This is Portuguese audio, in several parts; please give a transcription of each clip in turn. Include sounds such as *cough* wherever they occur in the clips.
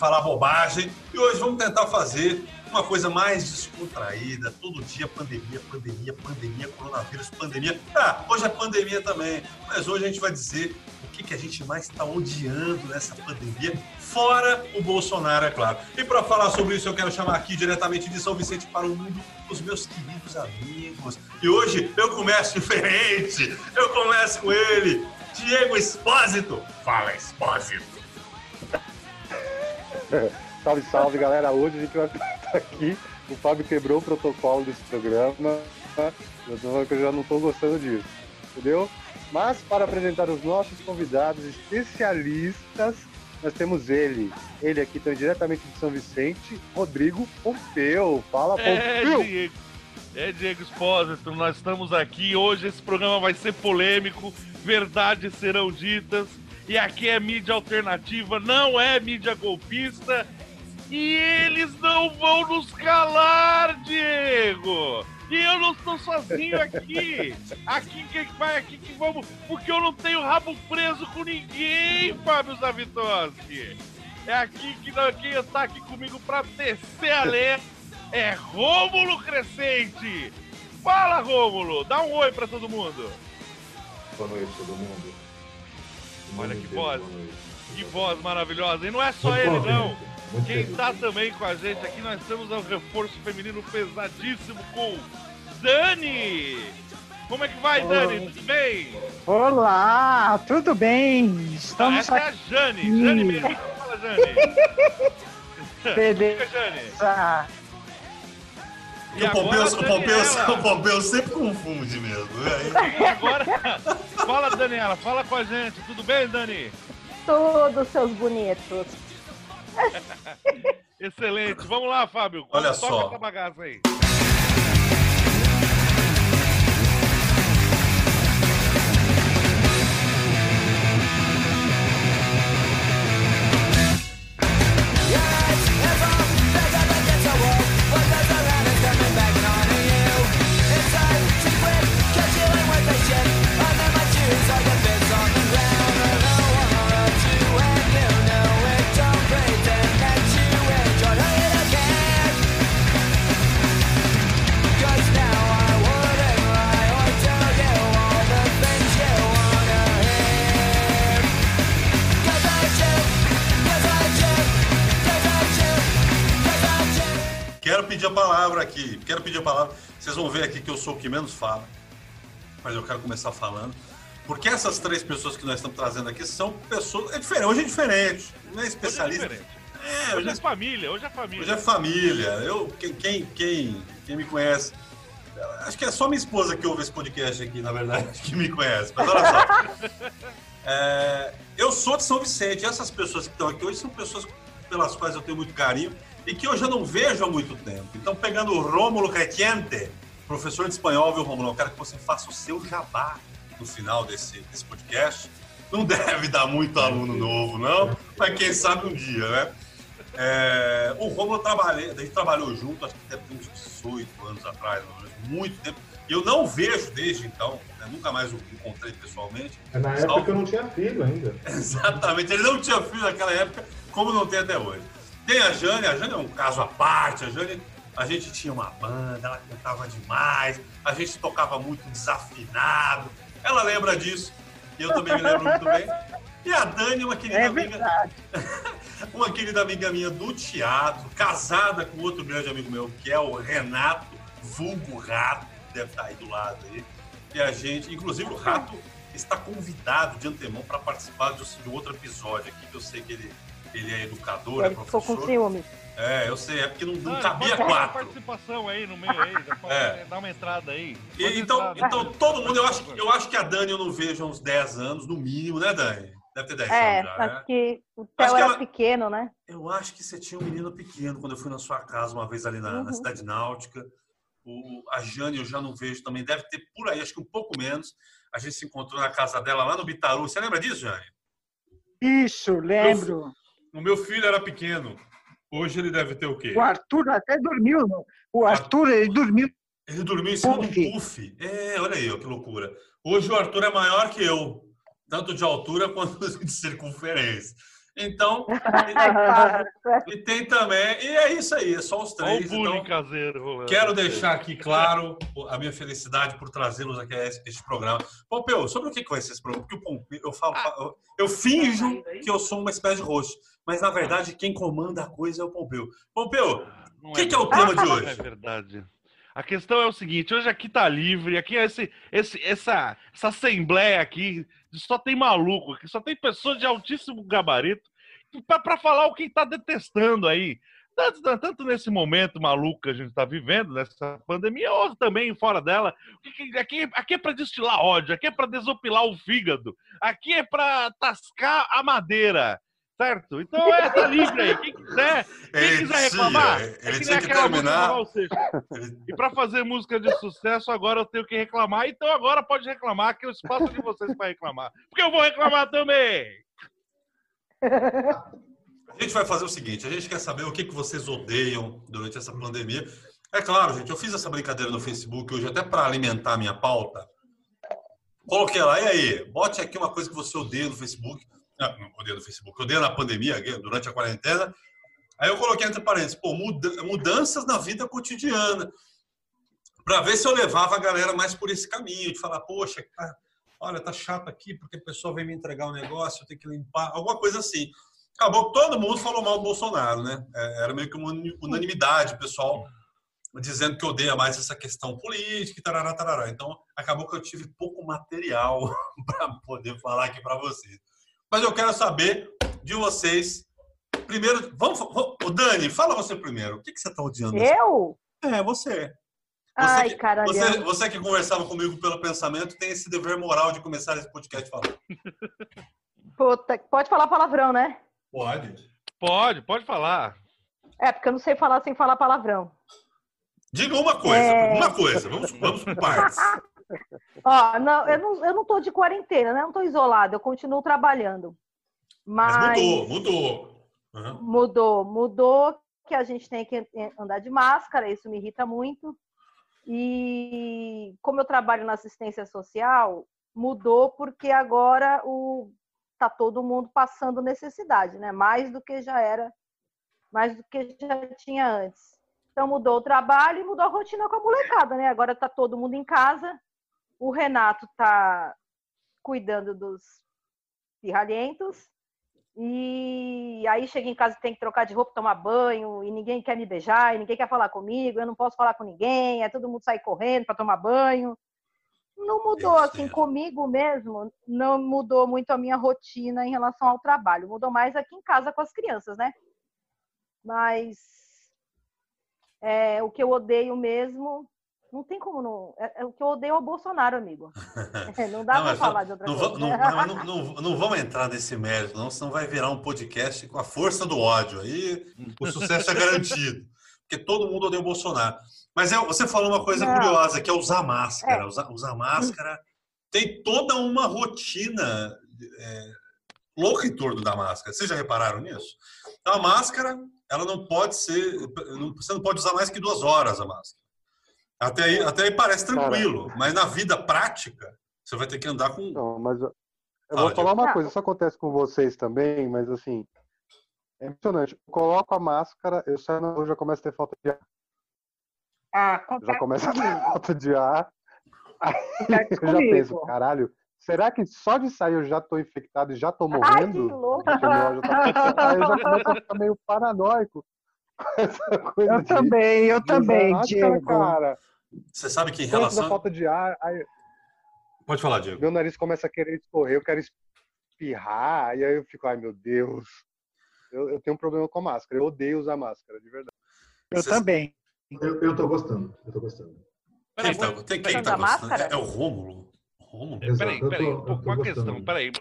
falar bobagem. E hoje vamos tentar fazer uma coisa mais descontraída. Todo dia pandemia, pandemia, pandemia, coronavírus, pandemia. Ah, hoje é pandemia também, mas hoje a gente vai dizer o que, que a gente mais está odiando nessa pandemia, fora o Bolsonaro, é claro. E para falar sobre isso, eu quero chamar aqui diretamente de São Vicente para o mundo os meus queridos amigos. E hoje eu começo *laughs* diferente, eu começo com ele, Diego Espósito. Fala, Espósito. *laughs* salve, salve, galera. Hoje a gente vai estar aqui. O Fábio quebrou o protocolo desse programa. Eu tô já não estou gostando disso. Entendeu? Mas para apresentar os nossos convidados especialistas, nós temos ele. Ele aqui também diretamente de São Vicente, Rodrigo Pompeu. Fala, Pompeu! É, Diego. É, Diego Espósito, nós estamos aqui. Hoje esse programa vai ser polêmico, verdades serão ditas. E aqui é mídia alternativa, não é mídia golpista. E eles não vão nos calar, Diego! E eu não estou sozinho aqui. Aqui quem vai, aqui que vamos. Porque eu não tenho rabo preso com ninguém, Fábio Zavitoski. É aqui que quem está aqui comigo para tecer a é Rômulo Crescente. Fala, Rômulo. Dá um oi para todo mundo. Boa noite, todo mundo. Olha que voz. Que voz maravilhosa. E não é só ele, não. Quem está também com a gente aqui, nós temos um reforço feminino pesadíssimo com Dani. Como é que vai, Dani? Tudo bem? Olá, tudo bem? Estamos Essa aqui. é a Jane. Jane mesmo. Fala, Jane. *laughs* Beleza. Jane. E o Pompeu, o, Pompeu, o Pompeu sempre confunde mesmo. Né? E *laughs* agora, fala, Daniela, fala com a gente. Tudo bem, Dani? Tudo, seus bonitos. *laughs* Excelente. Vamos lá, Fábio. Olha só. essa bagaça aí. A palavra aqui. Quero pedir a palavra. Vocês vão ver aqui que eu sou o que menos fala. Mas eu quero começar falando. Porque essas três pessoas que nós estamos trazendo aqui são pessoas. É diferente, hoje é diferente. Não é especialista. Hoje é, é, hoje é família, hoje é família. Hoje é família. Eu, quem, quem, quem, quem me conhece. Acho que é só minha esposa que ouve esse podcast aqui, na verdade, *laughs* que me conhece. Mas olha só. *laughs* É, eu sou de São Vicente. Essas pessoas que estão aqui hoje são pessoas pelas quais eu tenho muito carinho e que eu já não vejo há muito tempo. Então, pegando o Rômulo Retiente, professor de espanhol, viu, Rômulo? Eu quero que você faça o seu jabá no final desse, desse podcast. Não *laughs* deve dar muito aluno novo, não, mas quem sabe um dia, né? É, o Rômulo trabalhei, a gente trabalhou junto, acho que ter uns 18 anos atrás, muito tempo. Eu não vejo desde então, né? nunca mais o encontrei pessoalmente. É na época que eu não tinha filho ainda. *laughs* Exatamente, ele não tinha filho naquela época, como não tem até hoje. Tem a Jane, a Jane é um caso à parte. A Jane, a gente tinha uma banda, ela cantava demais, a gente tocava muito desafinado. Ela lembra disso, e eu também me lembro muito bem. E a Dani, uma querida é amiga. *laughs* uma querida amiga minha do teatro, casada com outro grande amigo meu, que é o Renato, vulgo Rato, deve estar aí do lado aí. E a gente, inclusive o Rato está convidado de antemão para participar de um outro episódio aqui, que eu sei que ele ele é educador, é professor. Ficou com ciúme. É, eu sei, é porque não, não ah, cabia quatro. participação aí no meio aí, *laughs* é. dar uma entrada aí. E, então, então todo mundo, eu acho, eu acho que a Dani eu não vejo há uns 10 anos, no mínimo, né, Dani? Deve ter 10 é, anos já, acho né? que o Theo era ela... pequeno, né? Eu acho que você tinha um menino pequeno quando eu fui na sua casa uma vez ali na, uhum. na Cidade Náutica. O, a Jane eu já não vejo também, deve ter por aí, acho que um pouco menos. A gente se encontrou na casa dela lá no Bitaru. Você lembra disso, Jane? Isso, lembro. O meu filho era pequeno. Hoje ele deve ter o quê? O Arthur até dormiu. O Arthur, ele dormiu. Ele dormiu em cima puff. do puff. É, olha aí, que loucura. Hoje o Arthur é maior que eu, tanto de altura *laughs* quanto de circunferência. Então, *laughs* para. e tem também. E é isso aí, é só os três. bullying Então, caseiro quero deixar aqui claro a minha felicidade por trazê-los aqui a esse, este programa. Pompeu, sobre o que vai ser esse programa? Porque o Pompeu, eu, falo, eu, eu finjo que eu sou uma espécie de host, mas na verdade quem comanda a coisa é o Pompeu. Pompeu, Não o que, que é o tema de é hoje? verdade. A questão é o seguinte, hoje aqui tá livre, aqui é esse, esse, essa, essa assembleia aqui, só tem maluco, aqui só tem pessoas de altíssimo gabarito pra falar o que tá detestando aí. Tanto, tanto nesse momento maluco que a gente tá vivendo, nessa pandemia, ou também fora dela. Aqui, aqui é pra destilar ódio, aqui é pra desopilar o fígado, aqui é pra tascar a madeira. Certo? Então é, tá livre aí. Quem quiser, quem Ele quiser reclamar, ele que tinha que terminar. E para fazer música de sucesso, agora eu tenho que reclamar. Então agora pode reclamar, que eu espaço de vocês para reclamar. Porque eu vou reclamar também. A gente vai fazer o seguinte: a gente quer saber o que, que vocês odeiam durante essa pandemia. É claro, gente, eu fiz essa brincadeira no Facebook hoje até para alimentar a minha pauta. Coloquei lá, e aí, bote aqui uma coisa que você odeia no Facebook. Ah, não odeia no Facebook, odeia na pandemia, durante a quarentena. Aí eu coloquei entre parênteses, pô, muda- mudanças na vida cotidiana. Para ver se eu levava a galera mais por esse caminho, de falar, poxa, tá- olha, tá chato aqui, porque a pessoa vem me entregar um negócio, eu tenho que limpar, alguma coisa assim acabou que todo mundo falou mal do Bolsonaro, né? É, Era meio que uma unanimidade, pessoal dizendo que odeia mais essa questão política tarará, tarará. Então, acabou que eu tive pouco material *laughs* para poder falar aqui para vocês. Mas eu quero saber de vocês. Primeiro, vamos, vamos o Dani, fala você primeiro. O que, que você está odiando? Eu? É, você. Ai, que- caralho. Você, você que conversava comigo pelo pensamento tem esse dever moral de começar esse podcast falando. Puta, pode falar palavrão, né? Pode. Pode, pode falar. É, porque eu não sei falar sem falar palavrão. Diga uma coisa, É. uma coisa. Vamos, vamos por partes. *laughs* Ó, não, eu não, eu não tô de quarentena, né? Eu não tô isolada, eu continuo trabalhando. Mas Mas, mudou, mudou. Aham. mudou, mudou que a gente tem que andar de máscara, isso me irrita muito. E como eu trabalho na assistência social, mudou porque agora o tá todo mundo passando necessidade, né? Mais do que já era, mais do que já tinha antes. Então mudou o trabalho e mudou a rotina com a molecada, né? Agora tá todo mundo em casa. O Renato tá cuidando dos pirralhentos. E aí chega em casa tem que trocar de roupa, tomar banho, e ninguém quer me beijar, e ninguém quer falar comigo, eu não posso falar com ninguém, é todo mundo sair correndo para tomar banho. Não mudou assim comigo mesmo, não mudou muito a minha rotina em relação ao trabalho. Mudou mais aqui em casa com as crianças, né? Mas é, o que eu odeio mesmo, não tem como não. É, é o que eu odeio é o Bolsonaro, amigo. *laughs* É, não dá para falar de outra Não, coisa. não, não, não, não- vamos entrar nesse mérito, não, senão vai virar um podcast com a força do ódio. Aí o sucesso é garantido. *laughs* Porque todo mundo odeia o Bolsonaro. Mas é- você falou uma coisa curiosa, que é usar máscara. É. Usar, usar máscara tem toda uma rotina é, louca em torno da máscara. Vocês já repararam nisso? A máscara, ela não pode ser. Você não pode usar mais que duas horas a máscara. Até aí, até aí parece tranquilo, mas na vida prática, você vai ter que andar com. Não, mas eu, eu vou falar uma coisa, isso acontece com vocês também, mas assim, é impressionante. Eu coloco a máscara, eu saio na rua, já começo a ter falta de ar. Ah, Já começa a ter falta de ar. Aí *laughs* eu já penso, caralho, será que só de sair eu já tô infectado e já tô Ai, que morrendo? louco! Aí eu já começo a ficar meio paranoico com essa coisa Eu de- também, eu também, Diego. cara. Você sabe que em relação. falta de ar, aí Pode falar, Diego. meu nariz começa a querer escorrer, eu quero espirrar, e aí eu fico, ai meu Deus. Eu, eu tenho um problema com máscara, eu odeio usar máscara, de verdade. Eu Você- também. Eu, eu tô gostando, eu tô gostando. Quem tá, tem, quem Usando tá a gostando? máscara? É, é o Rômulo. Rômulo? É, Peraí, peraí, um uma gostando. questão, peraí.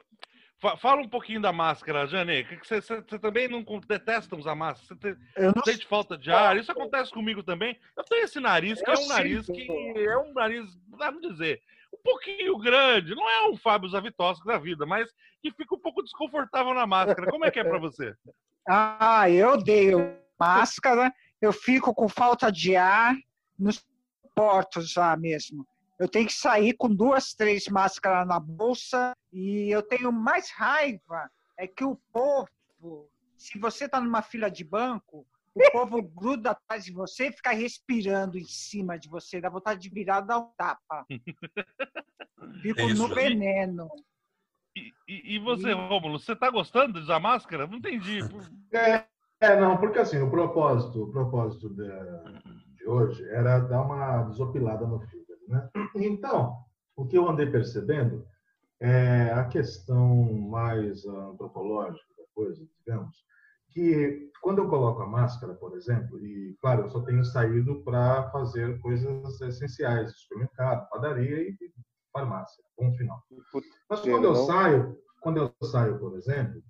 Fa- Fala um pouquinho da máscara, Jane. Você, você- você também não detesta usar máscara? Você te- Eu não sente falta de ar? Isso acontece comigo também. Eu tenho esse nariz, que é Eu um nariz sinto. que é um nariz, vamos dizer, um pouquinho grande. Não é um Fábio Zavitoski da vida, mas que fica um pouco desconfortável na máscara. Como é que é pra você? *laughs* Ah, eu odeio máscara, eu fico com falta de ar, não suporto já mesmo. Eu tenho que sair com duas, três máscaras na bolsa e eu tenho mais raiva é que o povo. Se você está numa fila de banco, o povo gruda atrás de você e fica respirando em cima de você, dá vontade de virar e dar um tapa. *laughs* Fico É no né? veneno. E, e- e você, Rômulo, você tá gostando de usar máscara? Não entendi. *laughs* É, é, não, porque assim, o propósito, o propósito de, de hoje era dar uma desopilada no fígado, né? Então, o que eu andei percebendo é a questão mais antropológica da coisa, digamos, que quando eu coloco a máscara, por exemplo, e claro, eu só tenho saído para fazer coisas essenciais, supermercado, padaria e farmácia, ponto final. Mas quando eu saio, quando eu saio, por exemplo,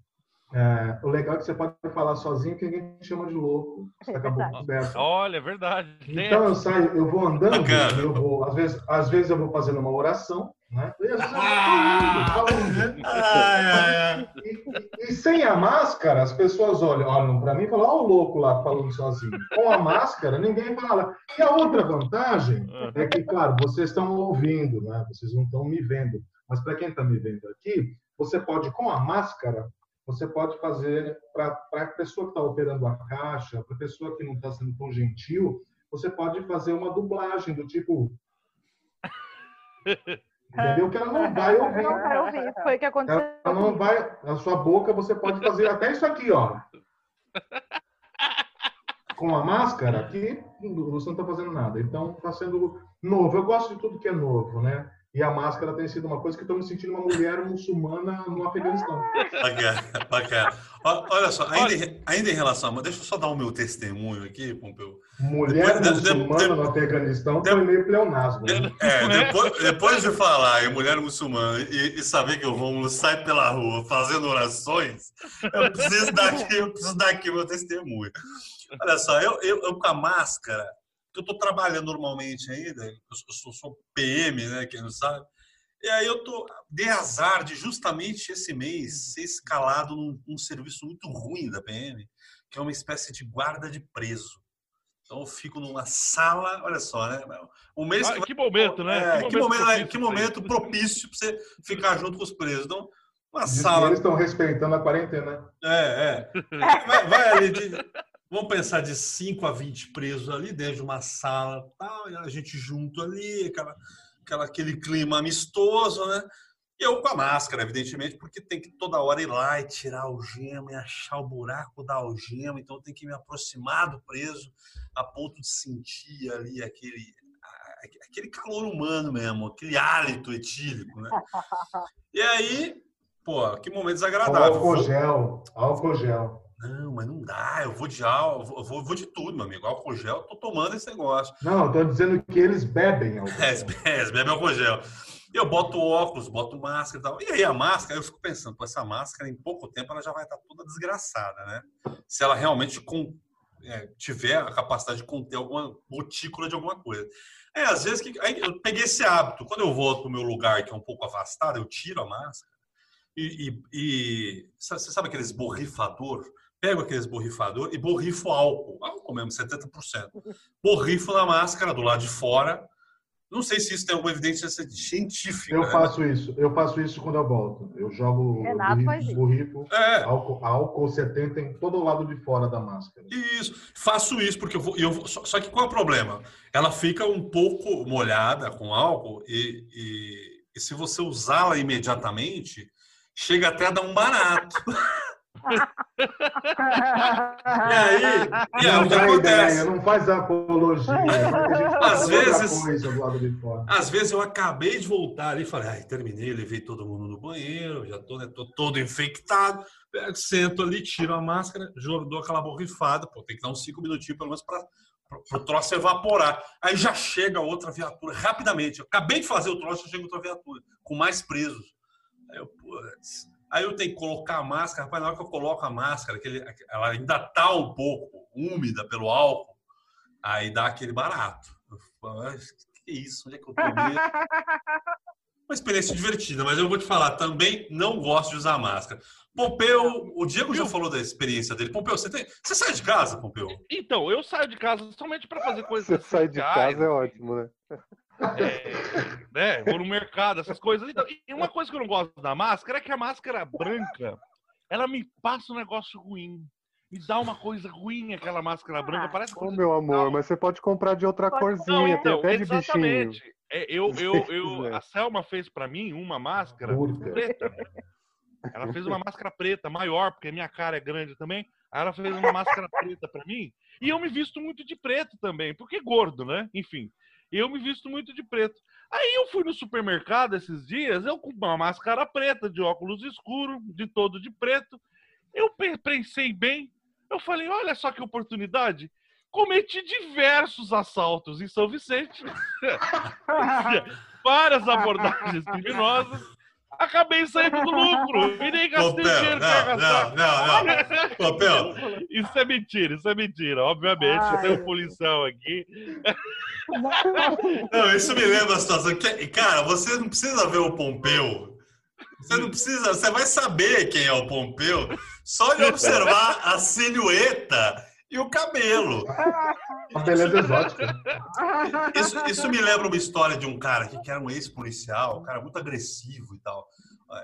é, o legal é que você pode falar sozinho que ninguém te chama de louco. Você É acabou verdade. coberto. Olha, é verdade. Então eu saio, eu vou andando, Bacana. eu vou, às vezes, às vezes eu vou fazendo uma oração, né? E às vezes falando. E, e- e sem a máscara, as pessoas olham, olham para mim e falam, olha o louco lá falando sozinho. Com a máscara, ninguém fala. E a outra vantagem é que, claro, vocês estão ouvindo, né? Vocês não estão me vendo. Mas para quem está me vendo aqui, você pode, com a máscara, você pode fazer para a pessoa que está operando a caixa, para a pessoa que não está sendo tão gentil, você pode fazer uma dublagem do tipo. Entendeu? Que ela não vai ouvir. Não vai ouvir. Foi o que aconteceu. Ela não vai. Na sua boca você pode fazer até isso aqui, ó. Com a máscara aqui, você não está fazendo nada. Então está sendo novo. Eu gosto de tudo que é novo, né? E a máscara tem sido uma coisa que estou me sentindo uma mulher muçulmana no Afeganistão. Bacana, bacana. Olha só, ainda, em- ainda em relação a. Deixa eu só dar o meu testemunho aqui, Pompeu. Mulher Depois- de- de- muçulmana de- no Afeganistão de- foi meio pleonasmo. Né? É, Né? depois, depois de falar em mulher muçulmana e, e saber que o Rômulo sai pela rua fazendo orações, eu preciso dar aqui, eu preciso dar aqui o meu testemunho. Olha só, eu, eu, eu com a máscara, que eu estou trabalhando normalmente ainda, eu sou, sou PM, né, quem não sabe, e aí eu tô, dei azar de justamente esse mês ser escalado num, num serviço muito ruim da PM, que é uma espécie de guarda de preso. Então eu fico numa sala, olha só, né? Um mês Ah, que vai que momento, né? é, que momento, propício que momento propício para você ficar junto com os presos. Então, uma Diz que sala. eles estão respeitando a quarentena. É, é. Vai, vai ali de- Vamos pensar de 5 a 20 presos ali dentro de uma sala, tal, e a gente junto ali, aquela, aquela, aquele clima amistoso, né? E eu com a máscara, evidentemente, porque tem que toda hora ir lá e tirar a algema e achar o buraco da algema, então tem que me aproximar do preso a ponto de sentir ali aquele, aquele calor humano mesmo, aquele hálito etílico, né? *laughs* E aí, pô, que momento desagradável. Álcool gel. Álcool gel. Não, mas não dá. Eu vou de álcool, eu vou, eu vou de tudo, meu amigo. Álcool gel, eu tô tomando esse negócio. Não, estou dizendo que eles bebem álcool *laughs* É, gel. *laughs* é, bebe álcool gel. Eu boto óculos, boto máscara e tal. E aí a máscara, eu fico pensando, pô, essa máscara em pouco tempo ela já vai estar toda desgraçada, né? Se ela realmente com- é, tiver a capacidade de conter alguma gotícula de alguma coisa. É, às vezes que, aí eu peguei esse hábito. Quando eu volto pro meu lugar que é um pouco afastado, eu tiro a máscara e, e, e você sabe aqueles borrifador? Pego aqueles borrifador e borrifo álcool, álcool mesmo, 70%. Borrifo na máscara do lado de fora. Não sei se isso tem alguma evidência científica. Eu né? faço isso. Eu faço isso quando eu volto. Eu jogo Renato faz isso. borrifo, É, álcool, álcool 70 em todo o lado de fora da máscara. Isso, faço isso porque eu vou. Eu só, só que qual é o problema? Ela fica um pouco molhada com álcool e, e- e se você usá-la imediatamente, chega até a dar um barato. *laughs* E aí, e aí não o que dá acontece? ideia, não faz apologia. Às vezes- coisa. Às vezes eu acabei de voltar ali e falei, ai, terminei, levei todo mundo no banheiro, já tô, né, tô todo infectado. Pego, Sento ali, tiro a máscara, jogo, dou aquela borrifada, pô, tem que dar uns cinco minutinhos pelo menos para o troço evaporar. Aí já chega outra viatura rapidamente. Eu acabei de fazer o troço, já chega outra viatura, com mais presos. Aí eu, putz. Aí eu tenho que colocar a máscara, rapaz, na hora que eu coloco a máscara, aquele, ela ainda tá um pouco úmida pelo álcool, aí dá aquele barato. Eu falo, "Ai, que isso? Onde é que eu tô mesmo?" *laughs* Uma experiência divertida, mas eu vou te falar, também não gosto de usar máscara. Pompeu, o Diego já falou da experiência dele. Pompeu, você, tem, você sai de casa, Pompeu? Então, eu saio de casa somente para fazer coisas Você sai de casa é ótimo, né? É, né? Vou no mercado, essas coisas. Então, e uma coisa que eu não gosto da máscara é que a máscara branca, ela me passa um negócio ruim. Me dá uma coisa ruim aquela máscara branca. Ah, Parece Ô, coisa meu amor, mas você pode comprar de outra Pode- corzinha, Não, tem então, até de bichinho. exatamente. É, eu, eu, eu, a Selma fez pra mim uma máscara preta. Ela fez uma máscara preta, maior, porque a minha cara é grande também. Aí ela fez uma máscara preta pra mim. E eu me visto muito de preto também, porque gordo, né? Enfim, eu me visto muito de preto. Aí eu fui no supermercado esses dias, eu com uma máscara preta, de óculos escuros, de todo de preto. Eu pe- pensei bem, eu falei, olha só que oportunidade. Cometi diversos assaltos em São Vicente. *laughs* Várias abordagens criminosas. Acabei saindo do lucro. E nem gastei dinheiro não, gastar. não, não, não. Isso é mentira, isso é mentira. Obviamente, Ai, tem um policial aqui. Não, isso me lembra a situação. Que, cara, você não precisa ver o Pompeu. Você não precisa. Você vai saber quem é o Pompeu só de observar a silhueta e o cabelo. *laughs* Uma beleza exótica. Isso, isso me lembra uma história de um cara aqui que era um ex-policial, um cara muito agressivo e tal.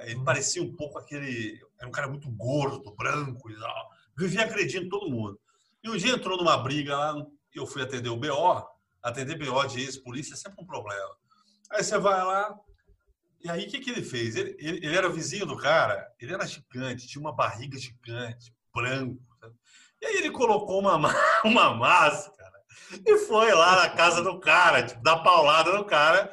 Ele parecia um pouco aquele. Era um cara muito gordo, branco e tal. Vivia agredindo todo mundo. E um dia entrou numa briga lá, eu fui atender o BO. Atender BO de ex-polícia é sempre um problema. Aí você vai lá. E aí o que, que ele fez? Ele, ele, ele era vizinho do cara, ele era gigante, tinha uma barriga gigante, branco. E aí ele colocou uma, *laughs* uma máscara e foi lá na casa do cara, tipo, dar paulada no cara,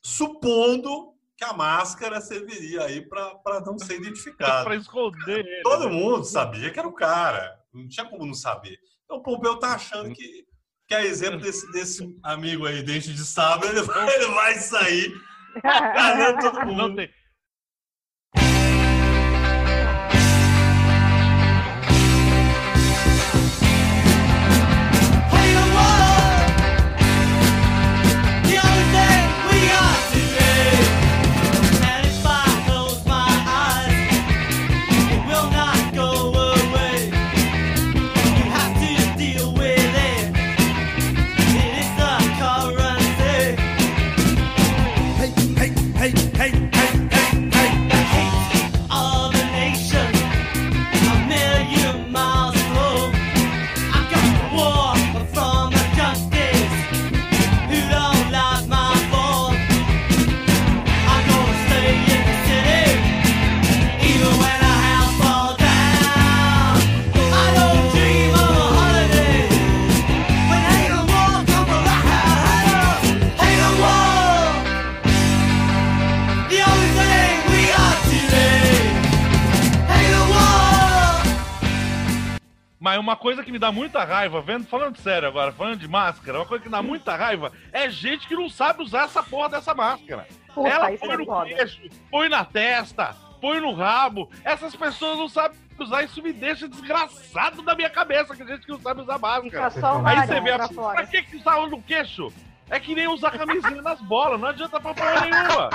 supondo que a máscara serviria aí para não ser identificado. *laughs* pra esconder ele. Todo né? mundo sabia que era o cara, não tinha como não saber. Então o Pompeu tá achando que, que é exemplo desse, desse amigo aí, dente de sabre, ele vai, ele vai sair Não mundo. tem. Uma coisa que me dá muita raiva, vendo, falando sério agora, falando de máscara, uma coisa que dá muita raiva é gente que não sabe usar essa porra dessa máscara. Puta, Ela isso põe é no queixo, põe na testa, põe no rabo. Essas pessoas não sabem usar, isso me deixa desgraçado da minha cabeça, que gente que não sabe usar máscara. Aí você vê a pra que que usar no queixo? É que nem usar camisinha nas bolas, não adianta pra porra nenhuma.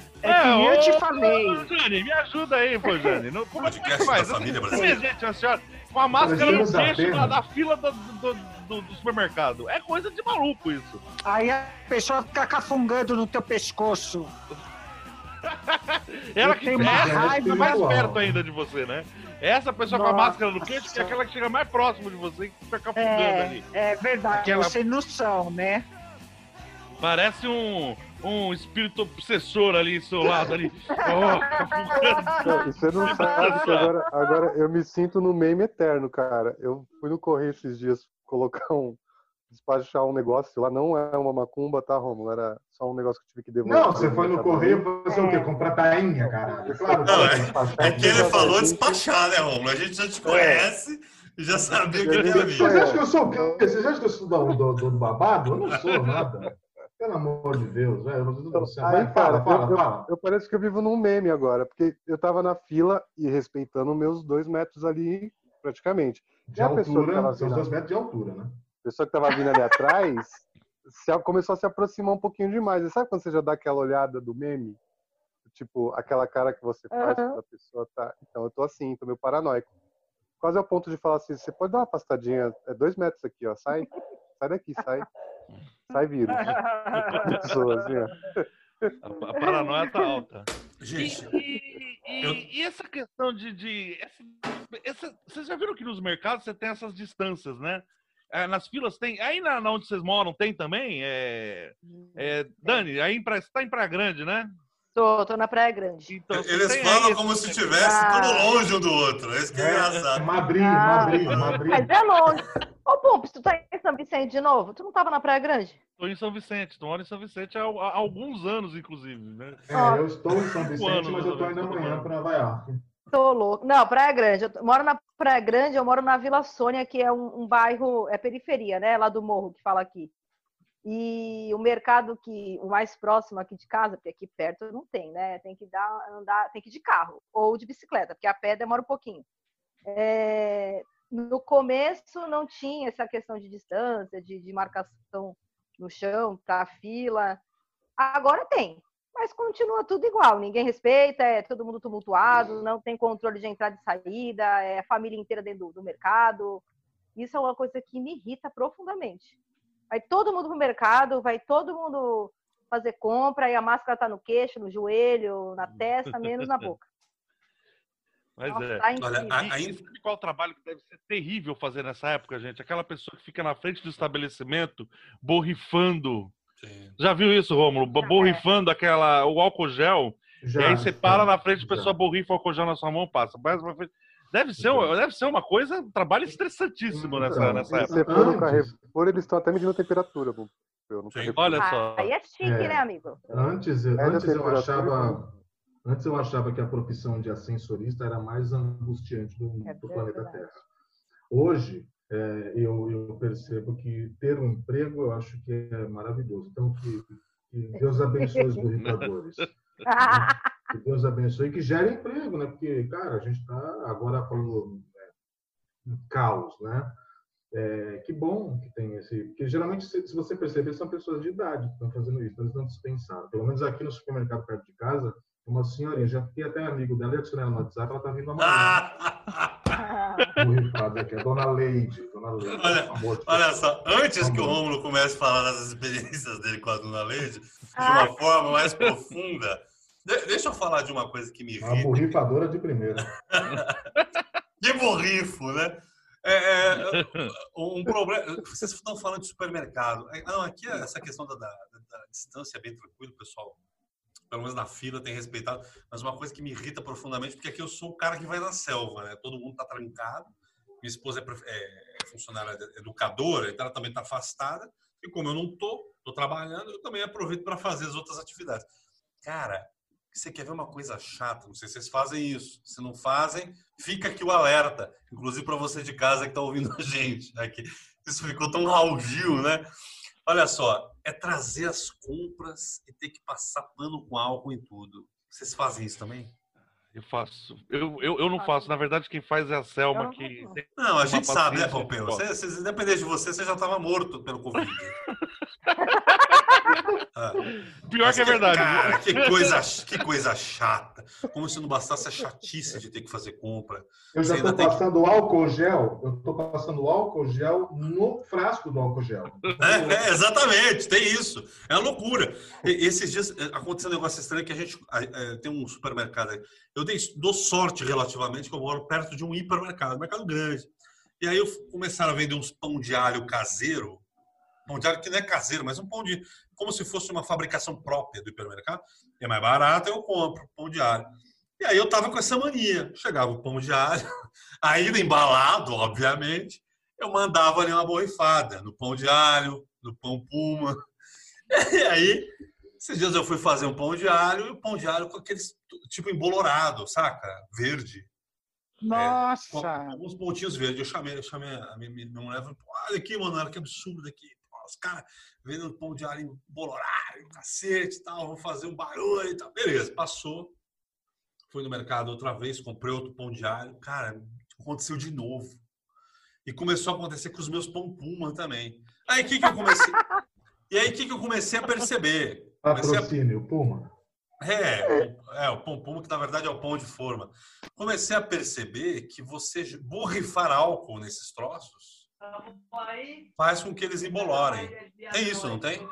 *laughs* É que nem eu te falei. ô, Jane, me ajuda aí, pô, Jane. Não- Como é que faz? da família brasileira. gente, a senhora, com a máscara no da queixo na, na fila do, do, do- do supermercado. É coisa de maluco isso. Aí a pessoa fica cafungando no teu pescoço. *laughs* Ela Eu que uma é raiva mais virtual. perto ainda de você, né? Essa pessoa com a Nossa. máscara no queixo que é aquela que chega mais próximo de você e fica cafungando É, ali. é verdade, Aquela- é sem noção, né? Parece um, um espírito obsessor ali do seu lado ali. Oh, você não sabe que agora, agora eu me sinto no meme eterno, cara. Eu fui no correio esses dias colocar um. despachar um negócio lá, não é uma macumba, tá, Romulo? Era só um negócio que eu tive que devolver. Não, você foi no correio fazer o quê? Comprar tainha, caralho. Claro, Não, é- despachar. É que ele falou despachar, né, Romulo? A gente já te conhece e já sabia que ele ia vir. Vocês acham que eu sou o quê? Vocês acham que eu sou do, do, do babado? Eu não sou nada. Pelo amor de Deus, velho. Céu. Aí, Vai, cara, fala, fala, eu, eu- fala. eu parece que eu vivo num meme agora, porque eu tava na fila e respeitando meus dois metros ali, praticamente. De E a pessoa que tava altura, seus dois metros de altura, né? A pessoa que tava vindo ali atrás *laughs* se, começou a se aproximar um pouquinho demais. E sabe quando você já dá aquela olhada do meme? Tipo, aquela cara que você faz quando a pessoa tá. Então eu tô assim, tô meio paranoico. Quase ao ponto de falar assim: você pode dar uma afastadinha, é dois metros aqui, ó, sai. Sai daqui, sai. Sai vírus. *laughs* Pessoa, assim, ó. A, a paranoia tá alta. Gente, E, e- E, Eu- e essa questão de. de essa- essa- vocês já viram que nos mercados você tem essas distâncias, né? É, nas filas tem. Aí na, na onde vocês moram tem também? É, é, Dani, aí em Praia- você tá em Praia Grande, né? Tô, tô na Praia Grande. Então, Eles aí falam esse- como se estivesse Ah. tudo longe um do outro. Esse que é É, engraçado. Mabri, Ah. Mabri, Mabri. Mas é longe. Ô, Pumps, tu tá em São Vicente de novo? Tu não tava na Praia Grande? Tô em São Vicente, tô moro em São Vicente há, há alguns anos, inclusive, né? É, eu estou em São Vicente, anos, mas eu tô indo amanhã para Nova York. Tô louco. Não, Praia Grande. Eu tô- moro na Praia Grande, eu moro na Vila Sônia, que é um, um bairro, é periferia, né? Lá do morro que fala aqui. E o mercado que o mais próximo aqui de casa, porque aqui perto não tem, né? Tem que dar, andar, tem que ir de carro ou de bicicleta, porque a pé demora um pouquinho. É, no começo não tinha essa questão de distância, de, de marcação no chão, para fila. Agora tem, mas continua tudo igual. Ninguém respeita, é todo mundo tumultuado, não tem controle de entrada e saída, é a família inteira dentro do, do mercado. Isso é uma coisa que me irrita profundamente. Vai todo mundo pro mercado, vai todo mundo fazer compra e a máscara tá no queixo, no joelho, na testa, menos na boca. Mas Nossa, é. tá Olha, a- e sabe qual trabalho que deve ser terrível fazer nessa época, gente? Aquela pessoa que fica na frente do estabelecimento borrifando. Sim. Já viu isso, Rômulo? Bo- É. Borrifando aquela, o álcool gel. Já, e aí você para já, na frente, a já. pessoa borrifa o álcool gel na sua mão, passa. Pra frente. Deve ser, uma- deve ser uma coisa, um trabalho estressantíssimo nessa, nessa Se época. você for no Carrefour, eles estão até medindo a temperatura. Sim. Olha só. Aí é chique, É. né, amigo? Antes, eu- a antes eu achava, antes eu achava que a profissão de ascensorista era mais angustiante do, É do planeta. Terra. Hoje, é, eu, eu percebo que ter um emprego eu acho que é maravilhoso. Então, que, que Deus abençoe os *laughs* borrifadores. Que Deus abençoe e que gere emprego, né? Porque, cara, a gente está agora falando é, em caos, né? É, que bom que tem esse. Porque geralmente, se, se você perceber, são pessoas de idade que estão fazendo isso, então eles não dispensaram. Pelo menos aqui no supermercado perto de casa, uma senhorinha, já fiquei até amigo dela, e adicionei ela no WhatsApp, ela tá vindo amanhã. *laughs* Ah! Borrifada aqui, a dona Leide. Dona Leide, Olha, amor de Olha só, antes que o Amor. Rômulo comece a falar das experiências dele com a Dona Leide, de uma forma mais profunda, de- deixa eu falar de uma coisa que me Uma irrita. borrifadora de primeira. *laughs* Que borrifo, né? É, é, um problema. Vocês estão falando de supermercado. É, Não, aqui essa questão da, da- da distância é bem tranquilo, pessoal. Pelo menos na fila tem respeitado. Mas uma coisa que me irrita profundamente, porque aqui eu sou o cara que vai na selva, né? Todo mundo tá trancado. Minha esposa é, é- é funcionária educadora, então ela também está afastada. E como eu não tô, tô trabalhando, eu também aproveito para fazer as outras atividades. Cara, você quer ver uma coisa chata? Não sei se vocês fazem isso. Se não fazem, fica aqui o alerta. Inclusive para você de casa que está ouvindo a gente. Aqui. Isso ficou tão Raul Gil, né? Olha só, é trazer as compras e ter que passar pano com álcool em tudo. Vocês fazem isso também? Eu faço. Eu, eu, eu não faço. Na verdade, quem faz é a Selma, não que Não, a gente sabe, né, Pompeu? de Você, você, independente de você, você já estava morto pelo Covid. *laughs* *laughs* Pior Mas que é verdade. Cara, que *laughs* coisa, que coisa chata. Como se não bastasse a chatice de ter que fazer compra. Eu já estou tem que- passando álcool gel, eu estou passando álcool gel no frasco do álcool gel. *laughs* É, é, exatamente, tem isso. É uma loucura. E- esses dias é, aconteceu um negócio estranho que a gente a- é, tem um supermercado aí. Eu dei, dou sorte relativamente que eu moro perto de um hipermercado, um mercado grande. E aí eu começaram a vender uns pão de alho caseiro. Pão de alho que não é caseiro, mas um pão de. como se fosse uma fabricação própria do hipermercado. É mais barato, eu compro pão de alho. E aí eu tava com essa mania. Chegava o pão de alho, *laughs* ainda embalado, obviamente. Eu mandava ali uma borrifada no pão de alho, no pão puma. *laughs* E aí, esses dias eu fui fazer um pão de alho e o pão de alho com aqueles tipo embolorado, saca? Verde. Com Nossa! alguns pontinhos verdes. Eu chamei, eu chamei a minha, minha mulher e falei, "Pô, olha aqui, mano, que absurdo aqui. Os caras vendendo pão de alho embolorado, cacete e tal, vão fazer um barulho e tal. Beleza, passou. Fui no mercado outra vez, comprei outro pão de alho. Cara, aconteceu de novo. E começou a acontecer com os meus pão puma também. Aí que, que eu comecei? E aí que, que eu comecei a perceber? Comecei a Patrocínio, Puma. é, é, o pão puma, que na verdade é o pão de forma. Comecei a perceber que você borrifar álcool nesses troços faz com que eles embolorem. Tem isso, não tem?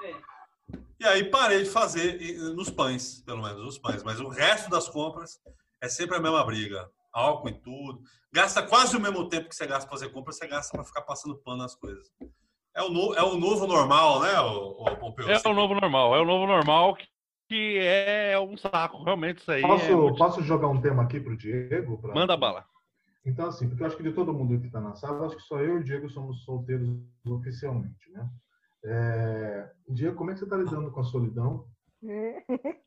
E aí parei de fazer e- nos pães, pelo menos nos pães. Mas o resto das compras É sempre a mesma briga. Álcool em tudo. Gasta quase o mesmo tempo que você gasta pra fazer compra, você gasta pra ficar passando pano nas coisas. É o, no- é o novo normal, né, o, Pompeu? É o novo normal, é o novo normal que, que é um saco, realmente isso aí. é Posso, muito- posso jogar um tema aqui pro Diego? Pra- Manda bala. Então, assim, porque eu acho que de todo mundo que está na sala, acho que só eu e o Diego somos solteiros oficialmente, né? É... Diego, como é que você está lidando com a solidão? *laughs*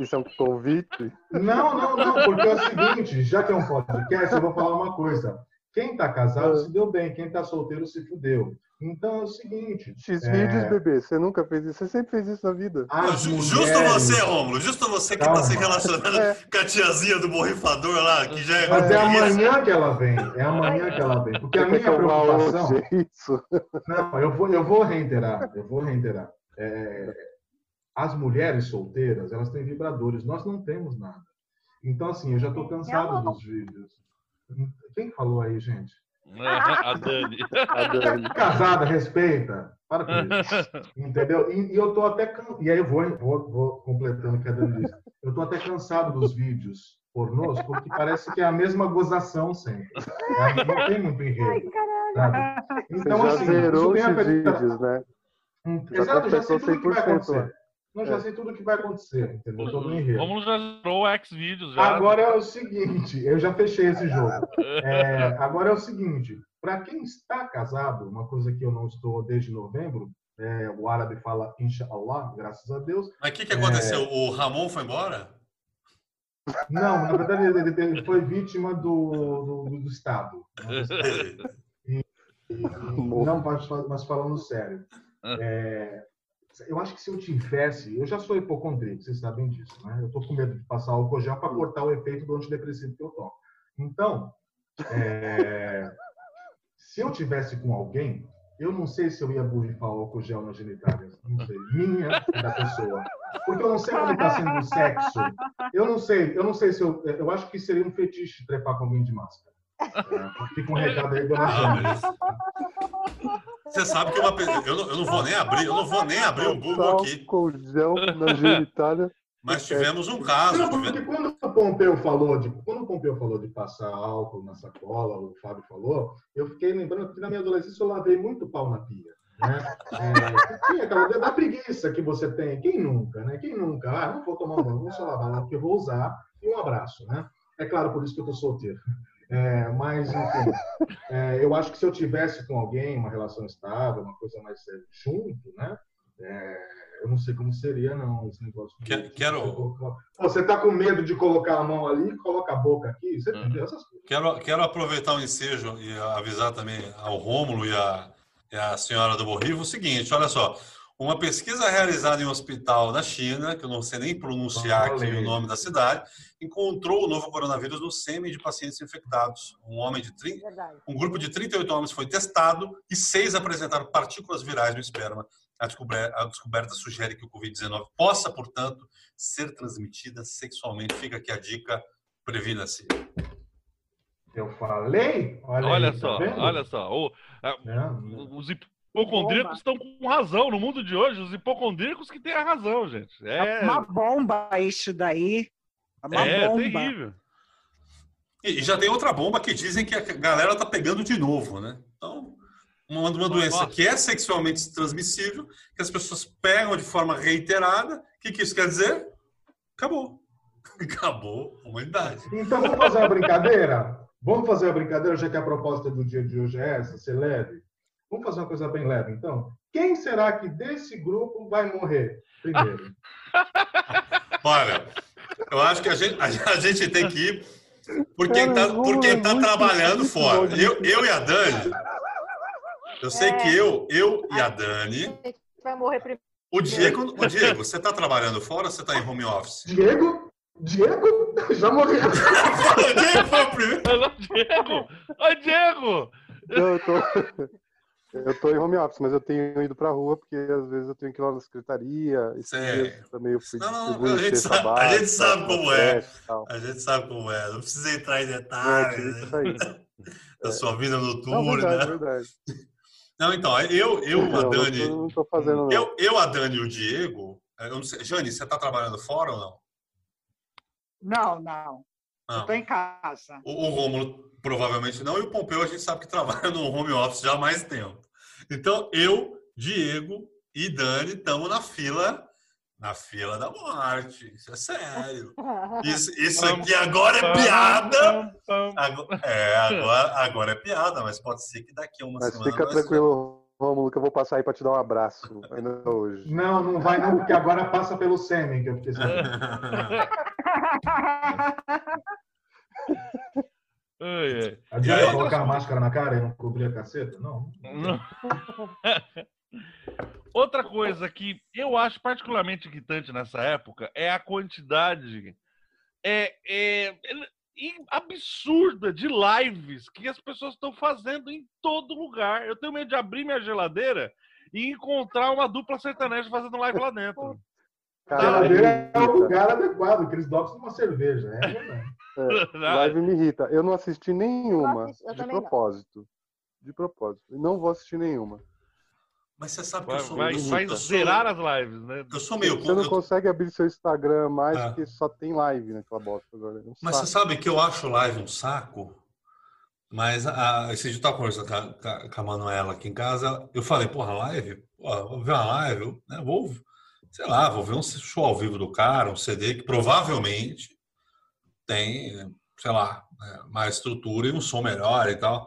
Isso é um convite? Não, não, não, porque é o seguinte, já que é um podcast, eu vou falar uma coisa. Quem está casado se deu bem, quem está solteiro se fudeu. Então é o seguinte. X é, vídeos, bebê. Você nunca fez isso. Você sempre fez isso na vida. as Ju- Justo mulheres- você, Rômulo, justo você que tá Calma. se relacionando *laughs* É. com a tiazinha do borrifador lá, que já é. Mas é amanhã que ela vem. É amanhã que ela vem. Porque a Você quer minha preocupação. hoje? É isso. *laughs* Não, eu vou, eu vou reiterar, eu vou reiterar. É, as mulheres solteiras, elas têm vibradores, nós não temos nada. Então, assim, eu já estou cansado dos vídeos. Quem falou aí, gente? A Dani. A Dani. Casada, respeita. Para com isso. *laughs* Entendeu? E, e eu tô até. can- E aí eu vou, vou, vou completando o que a Dani disse. Eu tô até cansado dos vídeos pornôs, porque parece que é a mesma gozação sempre. sabe? Não tem muito Ai, enredo. caralho. sabe? Você Então, já assim, zerou os vídeos, né? Hum, Já Exato, já sei tudo o que vai 100% acontecer. Não, já É. sei tudo o que vai acontecer, entendeu? Todo o enredo. Vamos já zerou o X-Videos já. Agora é o seguinte, eu já fechei esse jogo. *laughs* É, agora é o seguinte, para quem está casado, uma coisa que eu não estou desde novembro, é, o árabe fala inshallah, graças a Deus. Mas o que, que É. aconteceu? O Ramon foi embora? Não, na verdade ele, ele- foi vítima do, do, do Estado. Não, mas, mas falando sério. É, eu acho que se eu tivesse, eu já sou hipocondríaco, vocês sabem disso, né? Eu tô com medo de passar álcool gel para cortar o efeito do antidepressivo que eu tomo. Então, é, se eu tivesse com alguém, eu não sei se eu ia borrifar álcool gel nas genitálias, não sei, minha da pessoa, porque eu não sei como está sendo o sexo. Eu não sei, eu não sei se eu, eu acho que seria um fetiche trepar com alguém de máscara. É, fica um recado aí, dona beleza. Você sabe que uma pe- eu, não, eu não vou nem abrir, eu não vou nem abrir o Google aqui, Álcool gel na genitália. mas tivemos um caso. Não, porque quando o Pompeu falou de quando o Pompeu falou de passar álcool na sacola, o Fábio falou, eu fiquei lembrando que na minha adolescência eu lavei muito pau na pia. Né? É, tinha aquela da preguiça que você tem. Quem nunca, né? Quem nunca? Ah, não vou tomar banho, vou só lavar lá porque eu vou usar e um abraço, né? É claro, por isso que eu tô solteiro. É, mas, enfim, é, eu acho que se eu tivesse com alguém, uma relação estável, uma coisa mais séria, junto, né? É, eu não sei como seria, não, esse negócio. Que- quero- Você tá com medo de colocar a mão ali, coloca a boca aqui, você Uhum. entendeu essas coisas. Quero, quero aproveitar o ensejo e avisar também ao Rômulo e a, e a senhora do Borrivo o seguinte: olha só. Uma pesquisa realizada em um hospital da China, que eu não sei nem pronunciar aqui o nome da cidade, encontrou o novo coronavírus no sêmen de pacientes infectados. Um homem de 30, Verdade. um grupo de 38 homens foi testado e seis apresentaram partículas virais no esperma. A descoberta, a descoberta sugere que o Covid-19 possa, portanto, ser transmitida sexualmente. Fica aqui a dica, previna-se. Eu falei? Olha, Olha aí, tá só, vendo? olha só. o- a- É, os hipocondríacos estão com razão no mundo de hoje. Os hipocondríacos que têm a razão, gente. É, Uma bomba isso daí. É Uma é bomba. terrível. E e já tem outra bomba que dizem que a galera tá pegando de novo, né? Então, uma, uma doença Nossa. que é sexualmente transmissível, que as pessoas pegam de forma reiterada. O que, que isso quer dizer? Acabou. *laughs* Acabou a humanidade. Então vamos fazer uma brincadeira? Vamos fazer uma brincadeira, já que a proposta do dia de hoje é essa, ser leve? Vamos fazer uma coisa bem leve, então? Quem será que desse grupo vai morrer primeiro? *laughs* Olha, eu acho que a gente, a gente tem que ir por quem Cara, tá, é tá trabalhando fora. Eu, eu e a Dani, eu sei É. que eu, eu e a Dani, Vai morrer primeiro. o Diego, o Diego, você tá trabalhando fora ou você tá em home office? Diego? Diego? Já morreu. *laughs* o Diego foi o primeiro. Alô, Diego! Oi, Diego! Eu tô, eu tô em home office, mas eu tenho ido pra rua porque às vezes eu tenho que ir lá na secretaria. Sei. dias também eu fui Não, não, a gente sabe- a gente sabe como é. A gente sabe como é, não precisa entrar em É, detalhes *laughs* né, da sua vida Não, noturna. verdade, verdade. Não, então, eu, eu, Não, a não Dani, não tô fazendo não. eu, eu, a Dani e o Diego, eu não sei, Jane, você tá trabalhando fora ou não? Não, não. Não. Estou em casa. O, o Rômulo provavelmente não, e o Pompeu a gente sabe que trabalha no home office já há mais tempo. Então, eu, Diego e Dani estamos na fila, na fila da morte. Isso é sério. Isso, isso aqui agora é piada. Agora, é, agora, agora é piada, mas pode ser que daqui a uma Mas semana. fica tranquilo, Rômulo, que eu vou passar aí pra te dar um abraço ainda hoje. Não, não vai não, porque agora passa pelo sêmen, que eu fiquei sabendo. *laughs* *laughs* Ai, ai. Adianta aí? colocar a máscara na cara e não cobrir a caceta? Não. Não. *laughs* Outra coisa que eu acho particularmente irritante nessa época é a quantidade é, é, é absurda de lives que as pessoas estão fazendo em todo lugar. Eu tenho medo de abrir minha geladeira e encontrar uma dupla sertaneja fazendo live lá dentro. Cara, Geladeira é o lugar adequado, que eles docam numa cerveja. É verdade. É, *laughs* live me irrita. Eu não assisti nenhuma, assisti- de também não. propósito. De propósito. E Não vou assistir nenhuma. Mas você sabe que Vai, eu sou, vai, vai eu sou- zerar as lives, né? eu sou meio. Você não eu- consegue abrir seu Instagram mais Ah. porque só tem live naquela bosta agora. É um Mas você saco. sabe que eu acho live um saco. Mas a, esse dia eu tava conversando com a, com a- com a Manuela aqui em casa. Eu falei, porra, live? Porra, vou ver uma live, eu, né, vou, sei lá, vou ver um show ao vivo do cara, um CD que provavelmente tem, sei lá, né, mais estrutura e um som melhor e tal.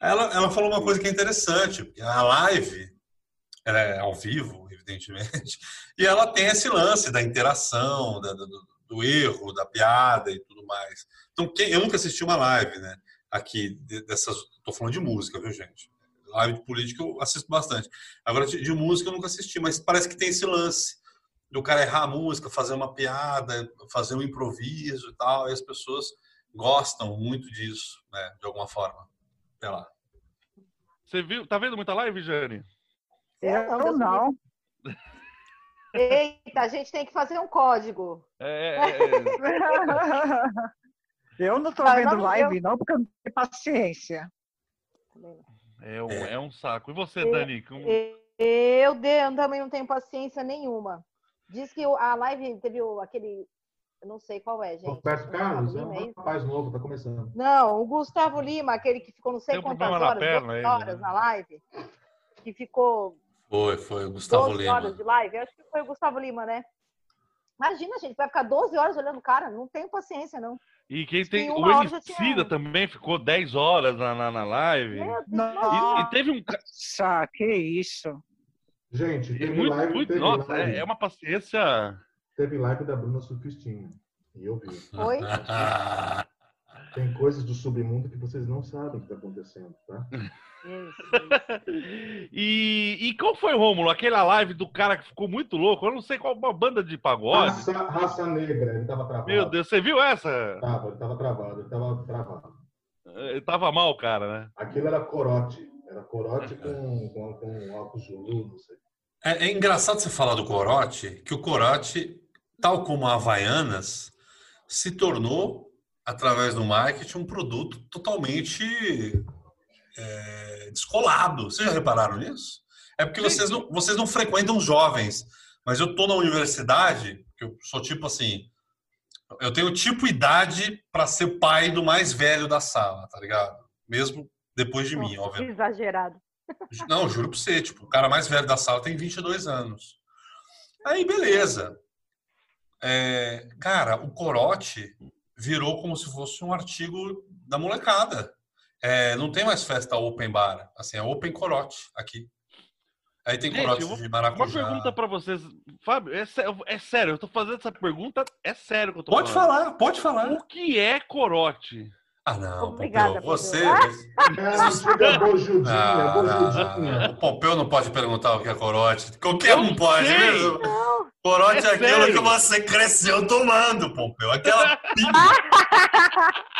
Ela, ela falou uma coisa que é interessante, porque a live ela é ao vivo, evidentemente, *laughs* e ela tem esse lance da interação, da- do, do erro, da piada e tudo mais. Então, quem- eu nunca assisti uma live, né? Aqui, de- dessas. Tô falando de música, viu, gente? Live de política eu assisto bastante. Agora, de, de música eu nunca assisti, mas parece que tem esse lance do cara errar a música, fazer uma piada, fazer um improviso e tal, e as pessoas gostam muito disso, né? De alguma forma. Sei lá. Você viu? Tá vendo muita live, Jane? Eu não, não. Eita, a gente tem que fazer um código. É, é, é, *laughs* Eu não tô Ah, vendo não, live, não, porque eu não tenho paciência. É um, é um saco. E você, É, Dani? Como- Eu, de- eu também não tenho paciência nenhuma. Diz que a live teve aquele. Eu não sei qual é, gente. Roberto Carlos é um isso? rapaz novo, tá começando. Não, o Gustavo Lima, aquele que ficou não sei Tem um quantas problema na horas, perna, 12 ele, horas né? na live. Que ficou Foi, foi o Gustavo 12 Lima. horas de live. Eu acho que foi o Gustavo Lima, né? Imagina, gente, vai ficar 12 horas olhando o cara. Não tenho paciência, não. E quem tem. O Emicida tinha- também ficou 10 horas na, na, na live. E, e teve um. Nossa, que isso. Gente, teve muito, live, muito, teve, nossa, live é, é uma paciência. teve live da Bruna Surfistinha. E eu vi. Oi? *laughs* Tem coisas do submundo que vocês não sabem que tá acontecendo, tá? *laughs* E, e qual foi, Rômulo? Aquela live do cara que ficou muito louco. Eu não sei qual uma banda de pagode. Raça, raça negra, ele tava travado. Meu Deus, você viu essa? Tava, ele tava travado, ele tava travado. Ele tava mal, cara, né? Aquilo era corote. Era corote com, com, com álcool Zulu, não sei. É, é engraçado você falar do corote, que o corote, tal como a Havaianas, se tornou, através do marketing, um produto totalmente é, descolado. Vocês já repararam nisso? É porque Sim. vocês não, vocês não frequentam jovens, mas eu tô na universidade, que eu sou tipo assim, eu tenho tipo idade para ser pai do mais velho da sala, tá ligado? Mesmo depois de mim, obviamente. Exagerado. Não, juro pra você, tipo, o cara mais velho da sala tem 22 anos. Aí, beleza. É, cara, o corote virou como se fosse um artigo da molecada. É, não tem mais festa open bar, assim, é open corote aqui. Aí tem corote de Uma maracujá. pergunta pra vocês. Fábio, é, é sério, eu tô fazendo essa pergunta, é sério que eu tô Pode falando. falar, pode falar. O que é corote? Ah, não, Obrigada, Pompeu, você... É a antiga bojudinha, Ah, bojudinha. o Pompeu não pode perguntar o que é corote. Qualquer Eu um pode sei. mesmo. Corote é, É aquilo sério. que você cresceu tomando, Pompeu. Aquela pinga. *laughs*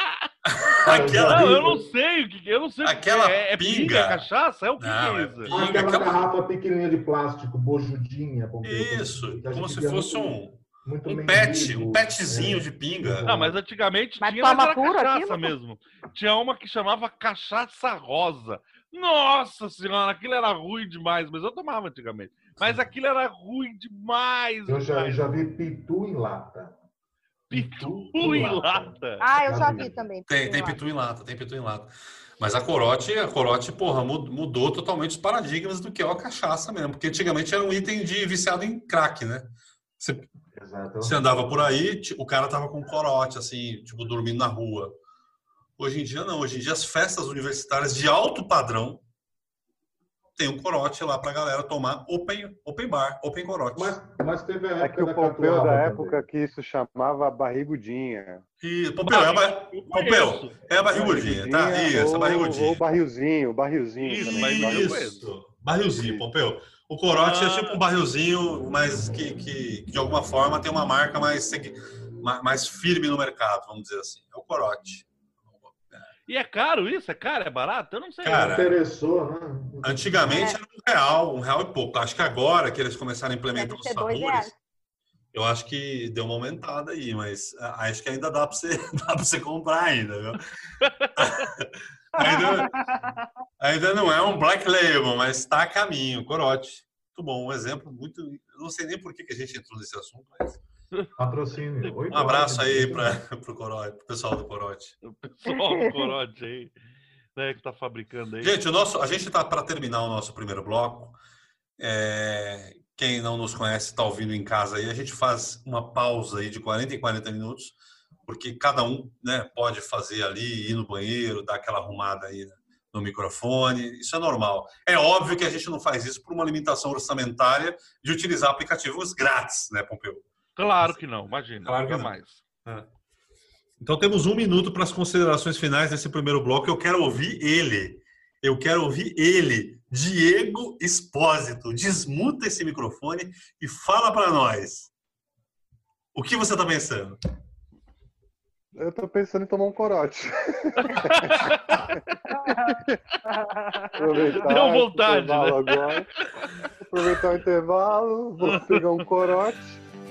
aquela Não, eu não sei o que eu não sei o que Aquela é. É pinga, pinga. é cachaça? É o que, Não, é é isso? pinga. Aquela aquela- garrafa pequenininha de plástico, bojudinha. Pompeu, Isso, como se fosse um, muito um pet, um petzinho É. de pinga. Ah, mas antigamente Mas tinha mas era puro cachaça aquilo? mesmo. Tinha uma que chamava cachaça rosa. Nossa senhora, aquilo era ruim demais, mas eu tomava antigamente. Mas aquilo era ruim demais. Eu já, demais. já vi pitu em lata. Pitu em lata. Ah, eu já vi também. Tem, tem pitu em lata, tem pitu em lata. Mas a corote, a corote, porra, mu- mudou totalmente os paradigmas do que é a cachaça mesmo. Porque antigamente era um item de viciado em crack, né? Você, Exato. você andava por aí, o cara tava com corote, assim, tipo, dormindo na rua. Hoje em dia não, hoje em dia as festas universitárias de alto padrão tem um corote lá pra galera tomar open, open bar, open corote. Mas, mas teve a É época que o da Pompeu catuaba da também. época que isso chamava barrigudinha. E, Pompeu, é a, ba- Eu Pompeu, é a barrigudinha, tá? Isso, a ou, barrigudinha. ou barrilzinho, barrilzinho Isso, também. mas barril- eu Isso. Barrilzinho, Pompeu. O corote é Ah. tipo um barrilzinho, mas que, que, que de alguma forma tem uma marca mais, mais firme no mercado, vamos dizer assim. É o corote. E é caro isso? É caro? É barato? Eu não sei. Cara, Interessou, né? Antigamente era um real, um real e pouco. Acho que agora que eles começaram a implementar os sabores, reais. eu acho que deu uma aumentada aí, mas ah, acho que ainda dá para você, *laughs* dá pra você comprar ainda, viu? *laughs* ainda, ainda não é um black label, mas está a caminho, corote. Muito bom, um exemplo muito. Eu não sei nem por que, que a gente entrou nesse assunto, mas Patrocínio. Oito um abraço aí para o corote, pro pessoal do corote. O pessoal do corote aí, né, que tá fabricando aí. Gente, o nosso, a gente está para terminar o nosso primeiro bloco. É, quem não nos conhece, está ouvindo em casa aí, a gente faz uma pausa aí de 40 em 40 minutos, porque cada um né, pode fazer ali, ir no banheiro, dar aquela arrumada aí no microfone. Isso é normal. É óbvio que a gente não faz isso por uma limitação orçamentária de utilizar aplicativos grátis, né, Pompeu? Claro que não, imagina. Claro que não. jamais. Então temos um minuto para as considerações finais desse primeiro bloco. Eu quero ouvir ele. Eu quero ouvir ele, Diego Espósito. Desmuta esse microfone e fala para nós. O que você está pensando? Eu tô pensando em tomar um corote. Aproveitar Deu vontade, intervalo agora. Aproveitar o intervalo, vou pegar um corote.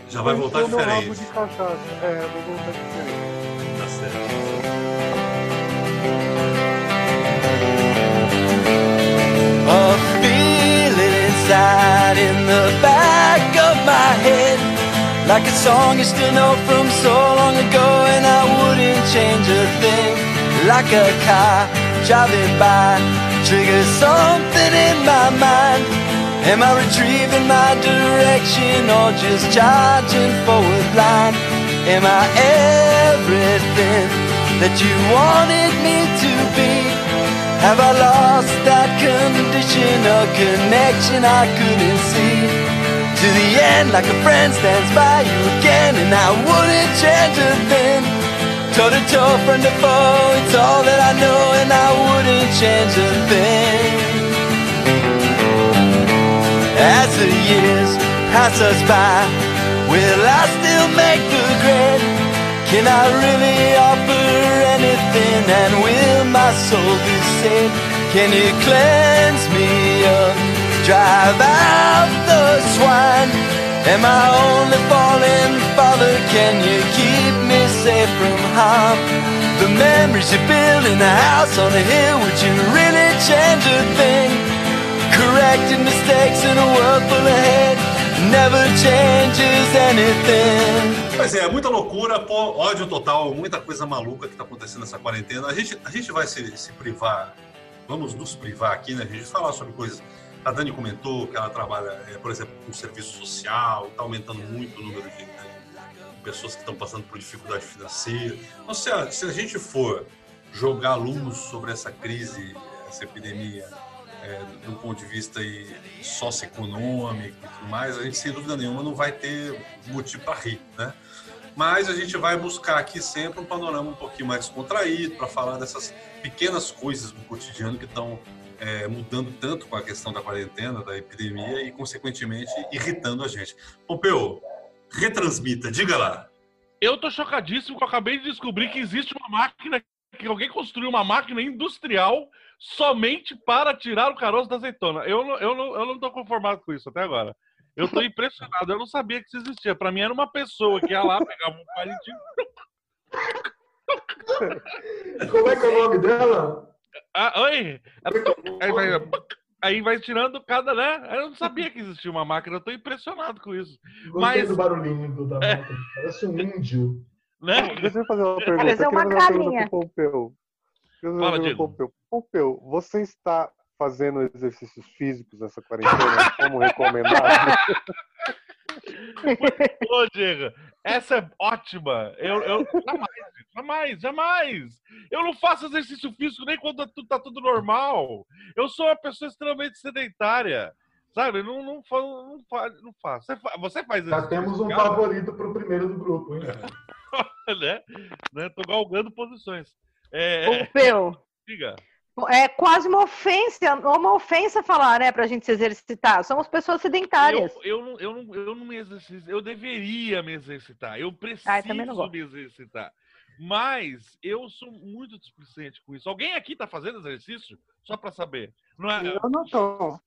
Já vai voltar encher meu rabo diferente. de cachaça. É, vou voltar diferente. Tá certo. A feeling inside in the back of my head Like a song you still know from so long ago And I wouldn't change a thing Like a car driving by Triggers something in my mind Am I retrieving my direction Or just charging forward blind Am I everything that you wanted me to be? Have I lost that condition or connection I couldn't see? To the end, like a friend stands by you again, and I wouldn't change a thing. Toe to toe, friend to foe, it's all that I know, and I wouldn't change a thing. As the years pass us by, will I still make the grade? Can I really offer anything and will my soul be saved? Can you cleanse me up, drive out the swine? Am I only falling, Father? Can you keep me safe from harm? The memories you build in a house on a hill, would you really change a thing? Correcting mistakes in a world full of hate never changes anything. Pois é, muita loucura, pô, ódio total, muita coisa maluca que está acontecendo nessa quarentena. A gente, a gente vai se, se privar, vamos nos privar aqui, né? A gente falar sobre coisas. A Dani comentou que ela trabalha, é, por exemplo, com serviço social, está aumentando muito o número de, de pessoas que estão passando por dificuldade financeira. Então, se a, se a gente for jogar luz sobre essa crise, essa epidemia, é, do ponto de vista aí socioeconômico e tudo mais, a gente sem dúvida nenhuma não vai ter motivo para rir, né? Mas a gente vai buscar aqui sempre um panorama um pouquinho mais descontraído para falar dessas pequenas coisas do cotidiano que estão é, mudando tanto com a questão da quarentena, da epidemia e, consequentemente, irritando a gente. Pompeu, retransmita, diga lá. Eu tô chocadíssimo que eu acabei de descobrir que existe uma máquina, que alguém construiu uma máquina industrial somente para tirar o caroço da azeitona. Eu não, eu não, eu não tô conformado com isso até agora. Eu tô *laughs* impressionado, eu não sabia que isso existia. Pra mim era uma pessoa que ia lá, pegava um palitinho. Como é que é o nome dela? Ah, oi! *laughs* Aí vai, aí vai tirando cada, né? Eu não sabia que existia uma máquina, eu tô impressionado com isso. Gostei Mas- do barulhinho do, da moto. Parece um índio. Né? Deixa eu fazer uma pergunta. Mas é Eu uma queria fazer uma galinha. Pompeu. Fala, Pompeu. Pompeu, você está fazendo exercícios físicos nessa quarentena *laughs* como recomendado? Ô, Diego, essa é ótima. Eu, eu jamais, jamais, jamais. Eu não faço exercício físico nem quando tu- tá tudo normal. Eu sou uma pessoa extremamente sedentária. Sabe? Não, não, não, não faço. Você, fa- você faz Já temos um cara? favorito para o primeiro do grupo, hein? *laughs* né? né? Tô galgando posições. É, Pompeu, diga. é quase uma ofensa, uma ofensa falar, né, pra gente se exercitar. Somos pessoas sedentárias. Eu, eu, não, eu, não, eu não me exercito. Eu deveria me exercitar. Eu preciso Ah, eu me exercitar. Mas eu sou muito displicente com isso. Alguém aqui tá fazendo exercício? Só pra saber. Não é, Eu não tô.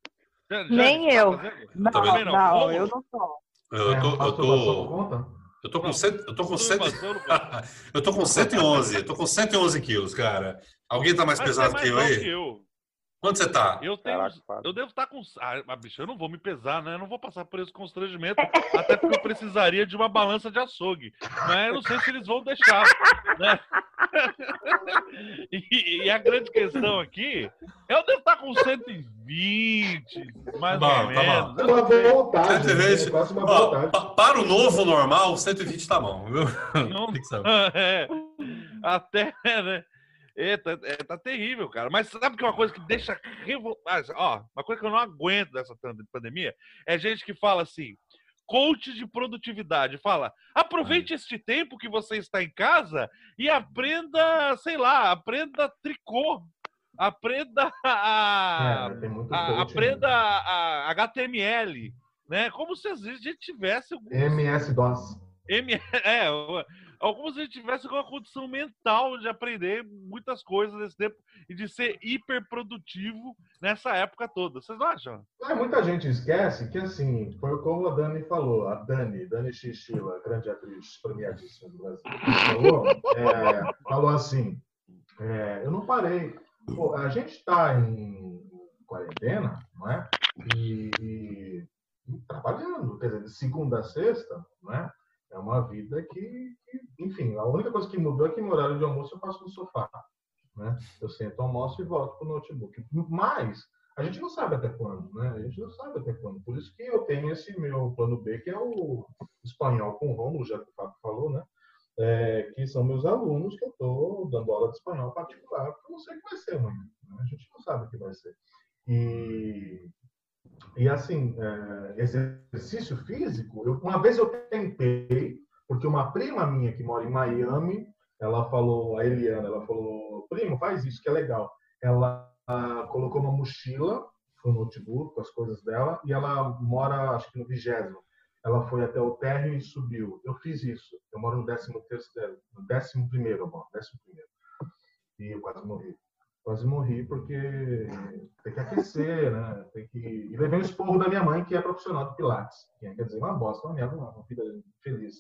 já- já Nem está eu. fazendo? Não, Também não, não. Como? eu não tô. Eu tô, eu tô, eu tô com Não. cento, eu tô com cento, *laughs* eu tô com 111, eu tô com 111 quilos, cara. Alguém tá mais Mas pesado é que eu mais aí? que eu. Quanto você tá? Eu tenho. Caraca. Eu devo estar com. Ah, bicho, eu não vou me pesar, né? Eu não vou passar por esse constrangimento. até porque eu precisaria de uma balança de açougue. Mas eu não sei se eles vão deixar. Né? *laughs* E, e a grande questão aqui, eu devo estar com 120, mais Bom, ou tá menos. bom. É uma boa vontade. né? 120. É quase uma Ó, vontade. pa- para o novo normal, 120 tá bom, viu? Não- Tem que saber. É, até, né? Eita, é, tá terrível, cara. Mas sabe que é uma coisa que deixa revoltado? Ó, uma coisa que eu não aguento dessa pan- pandemia é gente que fala assim, coach de produtividade, fala, aproveite este tempo que você está em casa e aprenda, sei lá, aprenda tricô, aprenda a, É, a- coach, aprenda né? a, a HTML, né? Como se às vezes a gente tivesse algum MS-DOS. M... *laughs* É, o- alguns a gente tivesse alguma condição mental de aprender muitas coisas nesse tempo e de ser hiper produtivo nessa época toda. Vocês não acham? É, muita gente esquece que, assim, foi como a Dani falou, a Dani, Dani Xixila, grande atriz premiadíssima do Brasil, falou, é, falou assim, é, eu não parei. Pô, a gente está em quarentena, não é? E- e trabalhando, quer dizer, de segunda a sexta, não é? É uma vida que, que, enfim, a única coisa que mudou é que no horário de almoço eu passo no sofá, né? Eu sento, almoço e volto pro notebook. Mas a gente não sabe até quando, né? A gente não sabe até quando. Por isso que eu tenho esse meu plano B, que é o espanhol com o Romulo, já que o Fábio falou, né? É, que são meus alunos que eu estou dando aula de espanhol particular, porque eu não sei o que vai ser amanhã. né? A gente não sabe o que vai ser. E, e assim, é, exercício físico, eu- uma vez eu tentei, porque uma prima minha que mora em Miami, ela falou, a Eliana, ela falou, primo, faz isso que é legal. Ela ah, colocou uma mochila o notebook, com as coisas dela, e ela mora, acho que no vigésimo. Ela foi até o térreo e subiu. Eu fiz isso. Eu moro no décimo terceiro, no décimo primeiro, eu décimo primeiro. E eu quase morri. Quase morri porque tem que aquecer, né? Tem que... E levei um esporro da minha mãe, que é profissional de Pilates. Que quer dizer, uma bosta, uma merda, uma vida feliz.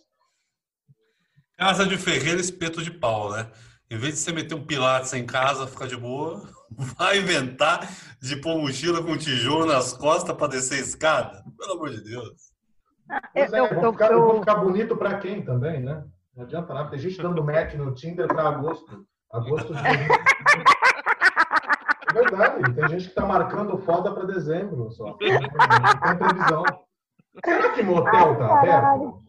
Casa de ferreiro, espeto de pau, né? Em vez de você meter um pilates em casa, ficar de boa, *laughs* vai inventar de pôr mochila com tijolo nas costas para descer a escada? Pelo amor de Deus. Pois é, Eu- eu, vou ficar, eu vou ficar bonito pra quem também, né? Não adianta nada. Tem gente dando match no Tinder pra agosto. Agosto de... É verdade. Tem gente que tá marcando foda pra dezembro só. Não *laughs* tem previsão. Será que motel tá aberto? Tá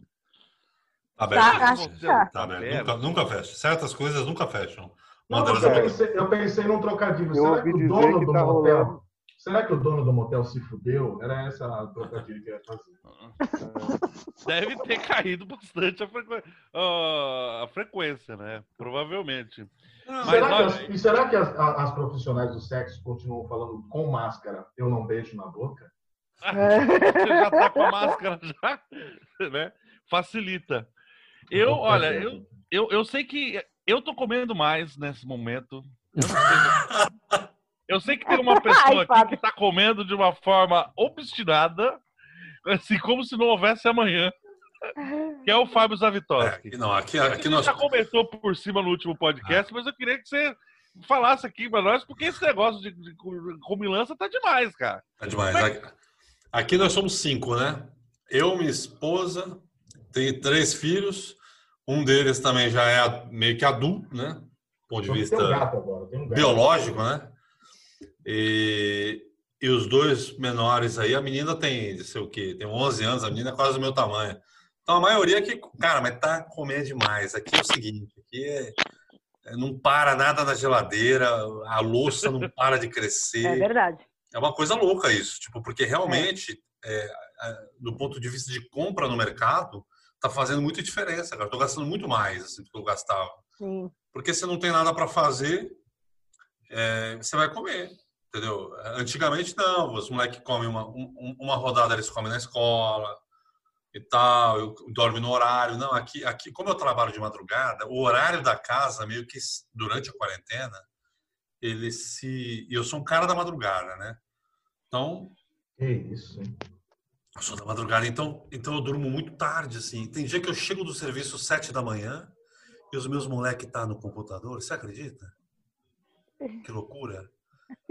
Tá, aberto. acho que tá. Tá aberto. Nunca, nunca fecha. Certas coisas nunca fecham. Não, eu, é pensei, eu pensei num trocadilho. Eu Será que o dono que do tá motel... rolando. Será que o dono do motel se fudeu? Era essa a trocadilho que eu ia fazer. *laughs* Deve ter caído bastante a, frequ... ah, a frequência, né? Provavelmente. Mas será que olha, as, e será que as, as profissionais do sexo continuam falando com máscara, eu não beijo na boca? *laughs* já tá com a máscara já, *laughs* né? Facilita. Eu, olha, eu, eu, eu sei que eu tô comendo mais nesse momento. Eu, sei, eu sei que tem uma *laughs* pessoa Ai, aqui que tá comendo de uma forma obstinada, assim como se não houvesse amanhã. *laughs* Que é o Fábio É, Zavitoski. aqui não, aqui, A aqui gente nós. já comentou por cima no último podcast, mas eu queria que você falasse aqui pra nós, porque esse negócio de, de comilança tá demais, cara. É demais. Aqui, aqui nós somos cinco, né? Eu, minha esposa, tenho três filhos, Um deles também já é meio que adulto, né? Do ponto de vista um um biológico, né? E, e os dois menores aí, a menina tem, não sei o quê, tem 11 anos, a menina é quase do meu tamanho. Então a maioria que, cara, mas tá comendo demais. Aqui é o seguinte, aqui é, é- não para nada na geladeira, a louça não *laughs* para de É crescer. verdade. É uma coisa louca isso, tipo, porque realmente, é, a- do ponto de vista de compra no mercado, tá fazendo muita diferença, cara. Eu tô gastando muito mais assim, do que eu gastava. Sim. Porque você não tem nada para fazer, é, você vai comer, entendeu? Antigamente não, os moleques comem uma, um- uma rodada, eles comem na escola e tal, eu dorme no horário. Não, aqui, aqui, como eu trabalho de madrugada, o horário da casa, meio que durante a quarentena, ele se. e Eu sou um cara da madrugada, né? Então, Que isso, eu sou da madrugada, então, então eu durmo muito tarde, assim. Tem dia que eu chego do serviço às sete da manhã e os meus moleques estão no computador, você acredita? *laughs* Que loucura.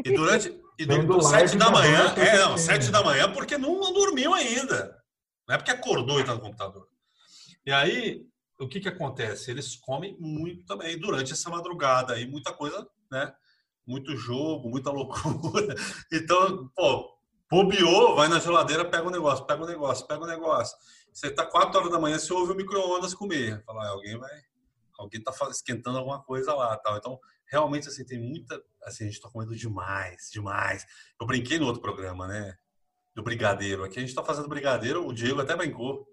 E durante. E do, sete da manhã, é, não, sete da manhã, porque não, não dormiu ainda. Não é porque acordou e tá no computador. E aí, o que que acontece? Eles comem muito também durante essa madrugada aí, muita coisa, né? Muito jogo, muita *laughs* loucura. Então, pô, bobeou, vai na geladeira, pega um negócio, pega um negócio, pega um negócio. Você tá quatro horas da manhã, você ouve o micro-ondas comer. Fala, ah, alguém vai, alguém tá esquentando alguma coisa lá, tal. Então, realmente, assim, tem muita, assim, a gente tá comendo demais, demais. Eu brinquei no outro programa, né? Do brigadeiro. Aqui a gente tá fazendo brigadeiro, o Diego até brincou.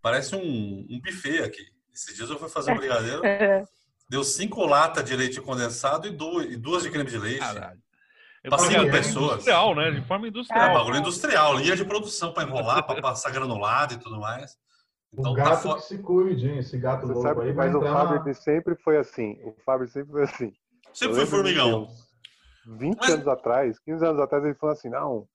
Parece um, um buffet aqui. Esses dias eu fui fazer um brigadeiro, *laughs* É. deu cinco latas de leite condensado e duas, e duas de creme de leite. Caralho. É Pra bagulho cinco de pessoas. Industrial, né? De forma É industrial. bagulho industrial, linha de produção para enrolar, para passar granulado e tudo mais. O Então tá gato fo- que se cuide, hein? Esse gato Você louco sabe aí mas o Fábio na... sempre foi assim. O Fábio sempre foi assim. Sempre de formigão. uns 20 Mas- anos atrás, 15 anos atrás, ele falou assim: não,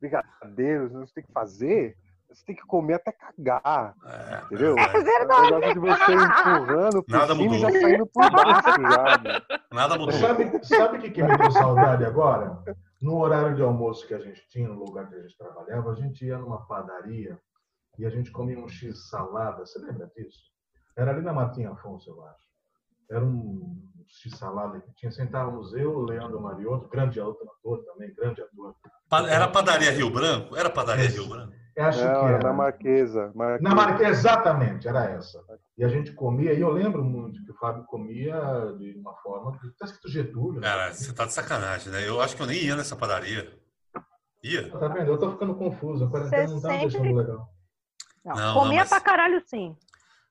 brigadeiros, você tem que fazer, você tem que comer até cagar. É, Entendeu? é, É o negócio de você empurrando por Nada cima e mudou. já saindo por baixo já. mano. nada mudou. Sabe, sabe o que, que me deu saudade agora? No horário de almoço que a gente tinha, no lugar que a gente trabalhava, a gente ia numa padaria e a gente comia um X salada. Você lembra disso? Era ali na Matinha Afonso, eu acho. Era um X salada que tinha. Sentávamos eu, o Leandro Mariotto, grande ator também, grande ator. Era padaria Rio Branco? Era padaria Rio Branco? Eu acho Não, que era era. na Marquesa. Marquesa. Na Marquesa, exatamente, era essa. E a gente comia, e eu lembro muito que o Fábio comia de uma forma. Está escrito Getúlio. né? Cara, você tá de sacanagem, né? Eu acho que eu nem ia nessa padaria. Ia? Tá vendo? Eu tô ficando confuso. A quarentena Você não tá me sempre- deixando legal. Não, Não, comia não, mas- pra caralho, sim.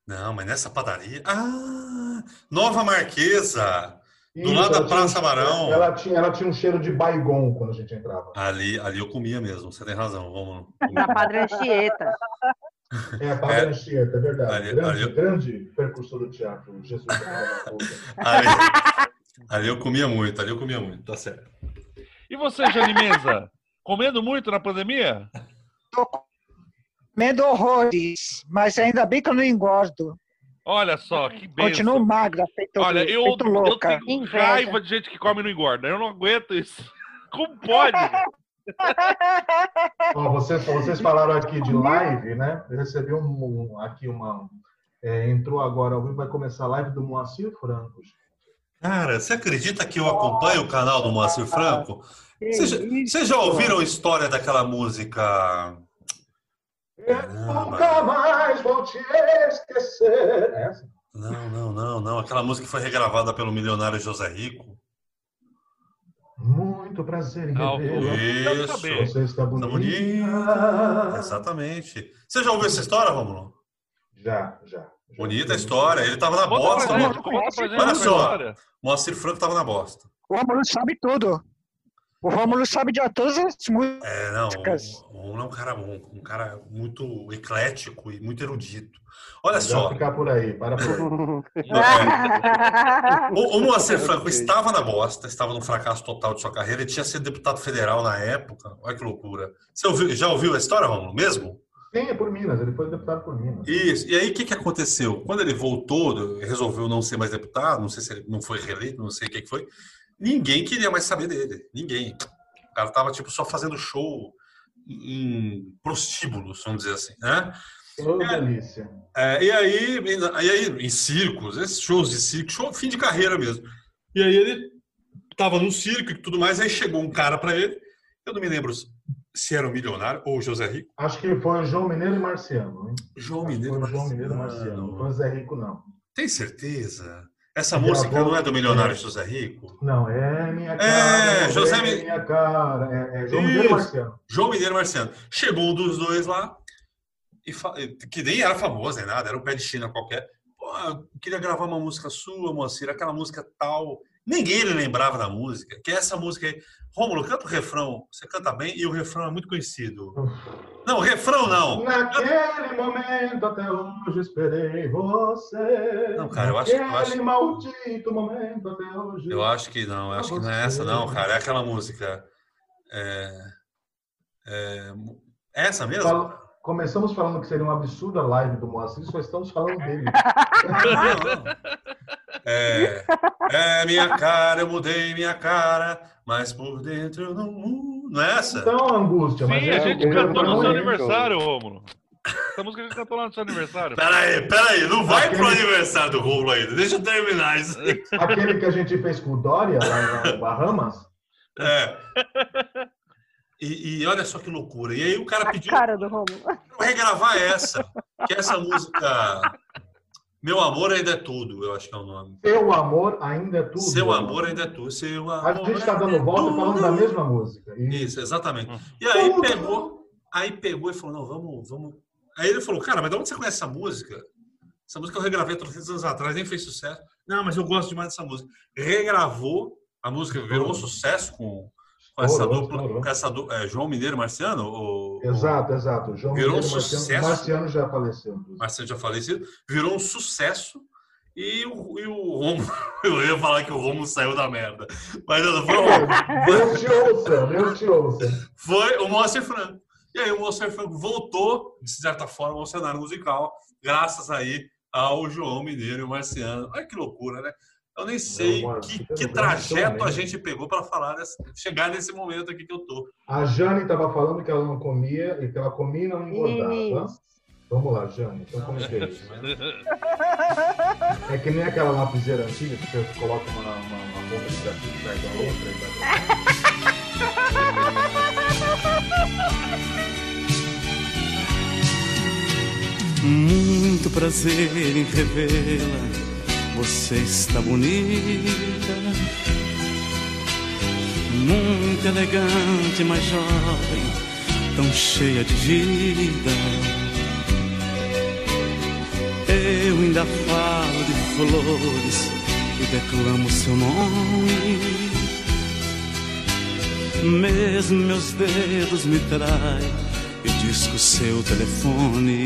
Não, mas nessa padaria. Ah! Nova Marquesa! Do Isso, lado da Praça um- Barão. Ela tinha, ela tinha um cheiro de baigon quando a gente entrava. Ali, ali eu comia mesmo, você tem razão. Vamos. *laughs* Na Padre Anchieta. É, a Padre É. Anchieta, é verdade. Ali- grande, ali- grande percursor do teatro, Jesus. da Puta. *laughs* Ali, ali eu comia muito, ali eu comia muito, tá certo. E você, Jane Mesa? Comendo muito na pandemia? Tô comendo horrores, mas ainda bem que eu não engordo. Olha só, que benção. Continuo magra, feito, Olha, eu, feito eu louca. tenho Inveja. raiva de gente que come e não engorda. Eu não aguento isso. Como pode? Ó, vocês, vocês falaram aqui de live, né? Eu recebi um, um- aqui uma. é, entrou agora ao vivo, vai começar a live do Moacir Franco. gente. Cara, você acredita que eu acompanho o canal do Moacir Franco? Vocês já, já ouviram a história daquela música? Nunca mais vou te esquecer. É Essa? Não, não, não, não. Aquela música que foi regravada pelo milionário José Rico. Muito prazer em Ah. Quero Isso. Você está Tá bonita. bonita. Exatamente. Você já ouviu essa história, Romulo? Já, já. já. Bonita a história. Ele tava na bosta. Olha só. Moacir Franco tava na bosta. O Rômulo sabe tudo. O Rômulo sabe de todas as músicas. É, não, o Romulo é um cara bom, um cara muito eclético e muito erudito. Olha Já só, ficar por aí, para por aí. o, o Moacir *laughs* Franco estava na bosta, estava no fracasso total de sua carreira, ele tinha sido deputado federal na época. Olha que loucura. Você ouviu- já ouviu a história, Romulo, mesmo? Sim, é por Minas, ele foi deputado por Minas. Isso. E aí, o que, que aconteceu? Quando ele voltou, resolveu não ser mais deputado, não sei se ele não foi reeleito, não sei o que, que foi, ninguém queria mais saber dele. Ninguém. O cara tava, tipo, só fazendo show em prostíbulos, vamos dizer assim, né? Ô, delícia. É, e aí, e aí, em circos, esses shows de circo, show fim de carreira mesmo. E aí ele tava no circo e tudo mais, aí chegou um cara pra ele, eu não me lembro se era o milionário ou o José Rico. Acho que foi o João Mineiro e Marciano. Hein? João Acho Mineiro. Foi o João Mineiro e Marciano. Não foi o Zé Rico, não. Tem certeza? Essa música não é do milionário José Rico? Não, é minha cara. É, José é Mi- minha cara. É, é João Mineiro. Marciano. João Mineiro Marciano. Chegou um dos dois lá, e fa- que nem era famoso nem nada, era um pé de China qualquer. Pô, eu queria gravar uma música sua, Moacir, aquela música tal. Ninguém lembrava da música, que é essa música aí. Rômulo, canta o refrão. Você canta bem e o refrão é muito conhecido. Não, refrão não. Naquele momento até hoje esperei você. Não, cara, eu acho- eu acho- maldito momento até hoje. Eu acho que não, eu acho que não é essa, não, cara. É aquela música. É, é, essa mesmo? Fala- Começamos falando que seria um absurdo a live do Moacir, só estamos falando dele. *laughs* Não, não. É, é minha cara, eu mudei minha cara, mas por dentro eu não mudo. Não é essa? Então, angústia, mas Sim, é a gente cantou no seu é- aniversário, Rômulo. Essa música a gente cantou lá no seu aniversário. Peraí, peraí, não vai pro Aquele- aniversário do Rolo ainda. Deixa eu terminar isso. aí. *laughs* Aquele que a gente fez com o Dória, lá no Bahamas. É. E, e olha só que loucura. E aí o cara A pediu cara do Romulo. regravar essa. Que é essa música. Meu amor ainda é tudo, eu acho que é o nome. Seu amor ainda é tudo. Seu amor ainda é tudo. Seu amor. A gente está dando é volta tudo. falando da mesma música. E Isso, exatamente. E aí Tudo. pegou, aí pegou e falou, não, vamos, vamos. Aí ele falou, cara, mas de onde você conhece essa música? Essa música eu regravei há 300 anos atrás, nem fez sucesso. Não, mas eu gosto demais dessa música. Regravou, a música virou um sucesso com, com essa dupla, com essa dupla, é, João Mineiro Marciano? O, Exato, exato. João Virou um Mineiro Marciano, sucesso. Marciano já faleceu. Marciano já falecido, virou um sucesso. E o, e o Romo, *laughs* eu ia falar que o Romo saiu da merda. Mas não, foi. *laughs* Deus te ouça, Deus te ouça. foi o Moacir Franco. E aí o Moacir Franco voltou, de certa forma, ao cenário musical, graças aí ao João Mineiro e o Marciano. Olha que loucura, né? Eu nem sei Não, mano, que, que trajeto a gente pegou para falar chegar nesse momento aqui que eu tô. A Jane estava falando que ela não comia e que ela comia e não engordava. Vamos lá, Jane. Então como é que é isso? *laughs* É que nem aquela lapiseira antiga que você coloca uma, uma, uma bomba de grafite perto da outra. E vai... *laughs* Muito prazer em revê-la. Você está bonita, muito elegante, mas jovem, tão cheia de vida. Eu ainda falo de flores e declamo seu nome. Mesmo meus dedos me traem e disco seu telefone.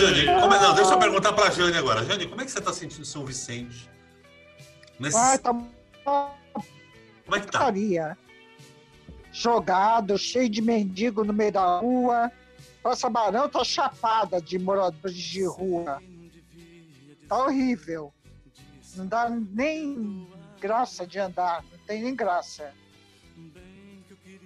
Jane, como é- não, deixa eu perguntar pra Jane agora. Jane, como é que você tá sentindo São Vicente? Nesse- Ai, tá Como é que tá? Jogado, cheio de mendigo no meio da rua. Nossa Barão tá chapada de moradores de rua. Tá horrível. Não dá nem graça de andar. Não tem nem graça.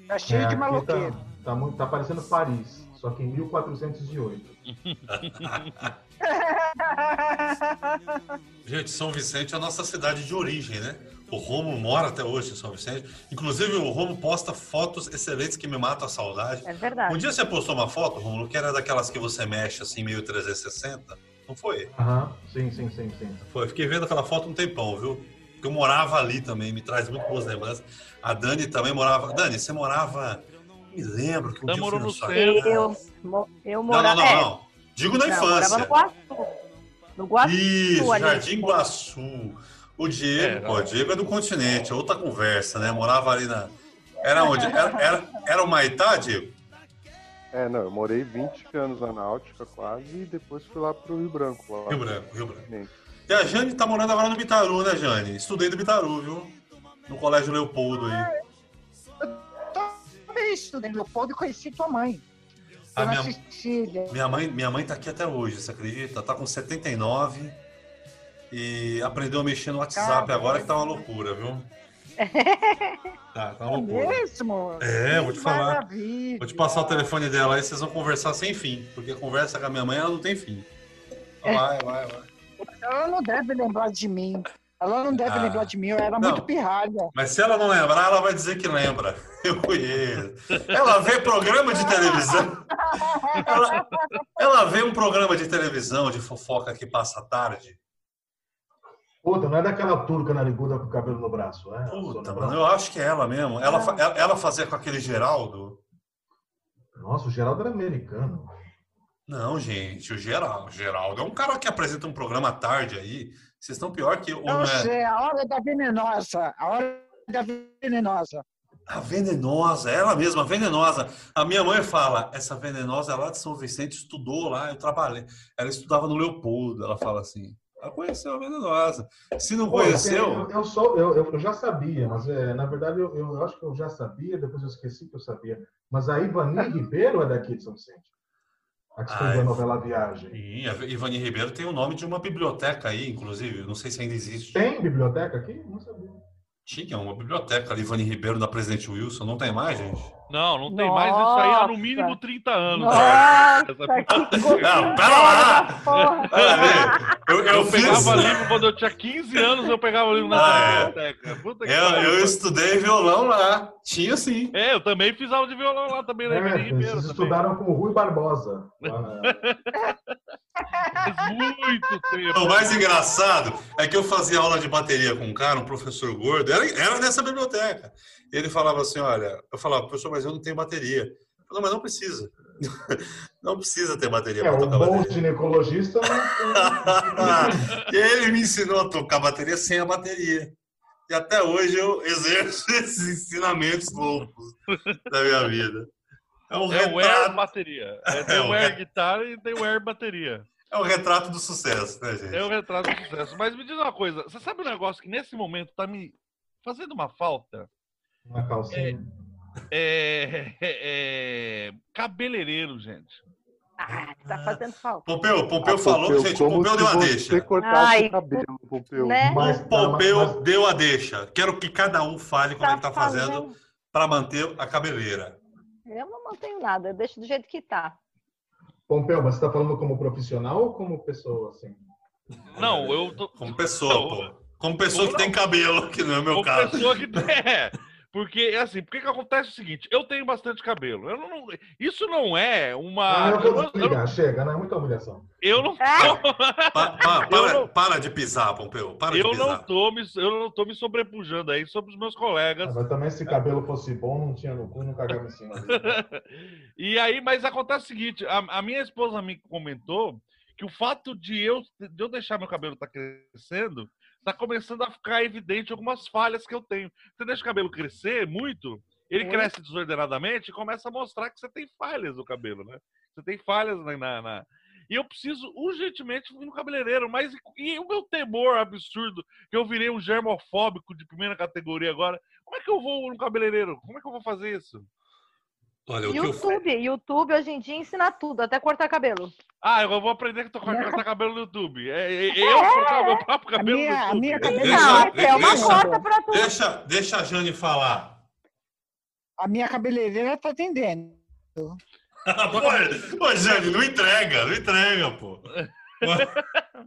Tá cheio É, de aqui maloqueiro. Tá, tá, muito, tá parecendo Paris, só que em 1408. *laughs* Gente, São Vicente é a nossa cidade de origem, né? O Romo mora até hoje em São Vicente. Inclusive, o Romo posta fotos excelentes que me matam a saudade. É verdade. Um dia você postou uma foto, Romulo, que era daquelas que você mexe assim, meio 360. Não foi? Aham, sim, sim, sim, sim. Foi. Fiquei vendo aquela foto um tempão, viu? Porque eu morava ali também, me traz muito boas lembranças. A Dani também morava. Dani, você morava. Me lembro que um Ela dia eu no centro. casa. Eu, eu Não, morava. não, não, é, não. Digo na não, morava infância. no Guaçu. No Guaçu. Isso, ali. Jardim Guaçu. O Diego, É, pô, o Diego é do continente, é outra conversa, né? Morava ali na. Era onde? Era, era, era o Maitá, Diego? É, não, eu morei 20 anos na Náutica quase e depois fui lá pro Rio Branco. Lá. Rio Branco, Rio Branco. Sim. E a Jane tá morando agora no Bitaru, né, Jane? Estudei no Bitaru, viu? No Colégio Leopoldo aí. Estudei no Leopoldo e conheci tua mãe. A minha, Cecília. minha, mãe, minha mãe tá aqui até hoje, você acredita? Tá com 79 e aprendeu a mexer no WhatsApp Cara, agora que tá uma loucura, viu? *laughs* Tá, tá uma É loucura. mesmo? É, vou te falar. Maravilha. Vou te passar o telefone dela aí, vocês vão conversar sem fim. Porque a conversa com a minha mãe, ela não tem fim. Vai, vai, vai. Ela não deve lembrar de mim. Ela não deve Ah. lembrar de mim, eu era Não. muito pirralha. Mas se ela não lembrar, ela vai dizer que lembra. *laughs* Eu conheço. Ela vê programa de televisão. *laughs* Ela, ela vê um programa de televisão de fofoca que passa à tarde. Puta, não é daquela turca nariguda com o cabelo no braço, é? Puta, mano, eu acho que é ela mesmo. Ela, ela, ela fazia com aquele Geraldo. Nossa, o Geraldo era americano. Não, gente, o Geraldo. O Geraldo é um cara que apresenta um programa à tarde aí. Vocês estão pior que o. Eu né? sei, a hora da venenosa. A hora da venenosa. A venenosa, ela mesma, a venenosa. A minha mãe fala, essa venenosa é lá de São Vicente, estudou lá, eu trabalhei. Ela estudava no Leopoldo, ela fala assim. Ela conheceu a venenosa. Se não Pô, conheceu, Eu, eu, sou, eu, eu já sabia, mas é, na verdade eu, eu acho que eu já sabia, depois eu esqueci que eu sabia. Mas a Ivani Ribeiro é daqui de São Vicente. A que escreveu Ah, a novela Viagem. Sim, a Ivani Ribeiro tem o nome de uma biblioteca aí, inclusive. Não sei se ainda existe. Tem biblioteca aqui? Não sabia. Tinha uma biblioteca ali, Ivani Ribeiro, da Presidente Wilson. Não tem mais, gente? Não, não tem mais isso aí há no Nossa. mínimo 30 anos. Nossa, Não, pera lá! eu, eu, Eu fiz. pegava livro quando eu tinha 15 anos, eu pegava livro na Ah, é. biblioteca. Puta que Eu, eu estudei violão lá. Tinha sim. É, eu também fiz aula de violão lá também, na É, Ivani Ribeiro. vocês também. estudaram com o Rui Barbosa. *laughs* Faz muito tempo. O mais engraçado é que eu fazia aula de bateria com um cara, um professor gordo, era, era nessa biblioteca. Ele falava assim: Olha, eu falava, professor, mas eu não tenho bateria. Eu falei, mas não precisa. *laughs* Não precisa ter bateria É, para um tocar bom bateria. ginecologista. Mas... *laughs* e ele me ensinou a tocar bateria sem a bateria. E até hoje eu exerço *laughs* esses ensinamentos loucos da minha vida. É um, É o Air retrato, bateria. *laughs* É, tem É, o o Air guitarra e tem o Air bateria. é um retrato do sucesso, né, gente? É o retrato do sucesso. Mas me diz uma coisa, você sabe um negócio que nesse momento tá me fazendo uma falta? Uma calcinha. É, é, é, cabeleireiro, gente. Ah, tá fazendo falta. Pompeu, Pompeu Ah, falou, Pompeu, gente, o Pompeu deu a deixa. Ai, o cabelo, Pompeu. né? Mas- O Pompeu mas- deu a deixa. Quero que cada um fale como Tá ele está fazendo fazendo- para manter a cabeleira. Eu não mantenho nada, eu deixo do jeito que tá. Pompeu, mas você está falando como profissional ou como pessoa? Assim? Não, eu tô. Como pessoa, Não, pô. Como pessoa que não. tem cabelo, que não é o meu Como caso. pessoa que é. Porque, assim, porque que acontece o seguinte, eu tenho bastante cabelo. Eu não, não- isso não é uma. Ah, eu eu, vou não- eu, desligar, chega, não é muita humilhação. eu não Ah! Pa- pa- Eu para, não- para de pisar, Pompeu. Para de eu não pisar. tô me, eu não tô me sobrepujando aí sobre os meus colegas. Mas também se cabelo fosse bom, não tinha no cu, não cagava em cima. *laughs* E aí, mas acontece o seguinte: a, a minha esposa me comentou que o fato de eu, de eu deixar meu cabelo tá crescendo, tá começando a ficar evidente algumas falhas que eu tenho. Você deixa o cabelo crescer muito, ele Oi? cresce desordenadamente e começa a mostrar que você tem falhas no cabelo, né? Você tem falhas na. na- na- E eu preciso urgentemente ir no cabeleireiro, mas e o meu temor absurdo, que eu virei um germofóbico de primeira categoria agora, como é que eu vou no cabeleireiro? Como é que eu vou fazer isso? Olha, o que eu YouTube, YouTube hoje em dia ensina tudo, até cortar cabelo. Ah, eu vou aprender a tocar, cortar cabelo no YouTube. É, é, eu cortar o meu próprio A cabelo minha, no a YouTube. minha Deixa- cabeleira. Não, é uma deixa- corta pra tudo. Deixa, deixa a Jane falar. A minha cabeleireira tá atendendo. *laughs* pô, pô, Jane, não entrega, não entrega, pô.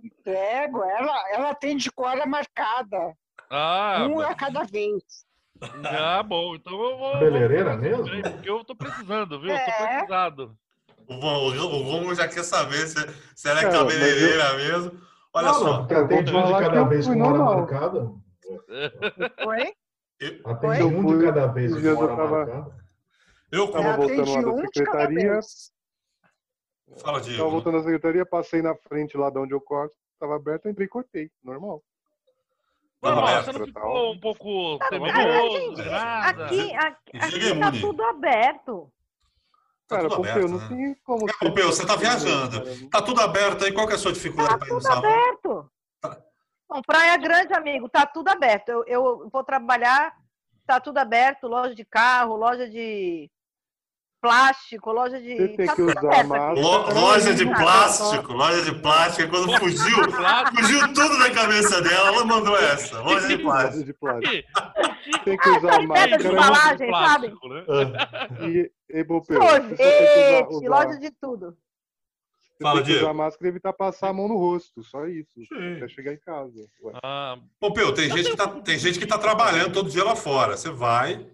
Entrego, ela, ela atende com hora marcada. Ah, um a cada vez. *laughs* ah, bom. Então eu vou. Cabeleireira vou- mesmo? Porque eu tô precisando, viu? Eu tô É. precisado. O, o Romulo já quer saber se, se ela é É, cabeleireira mesmo. Olha não, só. não, atende um de cada eu vez com hora normal. marcada. Oi? Atende Eu um de cada vez com eu hora tava- marcada. Eu Tava É, voltando lá da secretaria. Fala, Tava Diego. voltando da secretaria, passei na frente lá de onde eu corto, tava aberto, entrei e cortei. Normal. Roberto, você não ficou um pouco temeroso? Aqui, aqui, aqui tá Imune. tudo aberto. Tá Cara, tudo Pompeu, aberto, não né? tem como. É, Pompeu, você tá viajando. Tá tudo aberto aí. Qual que é a sua dificuldade Tá para ir no tudo salão? aberto. Tá. Não, Praia Grande, amigo, tá tudo aberto. Eu, eu vou trabalhar, tá tudo aberto, loja de carro, loja de plástico, loja de. Você tem tá que tudo usar máscara. loja de Ah, plástico, loja de plástico. Quando fugiu, fugiu tudo da cabeça dela, ela mandou essa. *laughs* Loja de plástico. De plástico. Tem que Ah, usar sabe pedra de máscara embalagem, plástico, né? e, e que Sorvete, usar, usar, loja de tudo. você Fala, tem que usar máscara e evitar passar a mão no rosto. Só isso. Sim. Até chegar em casa. Ué. Ah, Pompeu, tem gente, que tá, tem gente que tá trabalhando todo dia lá fora. Você vai,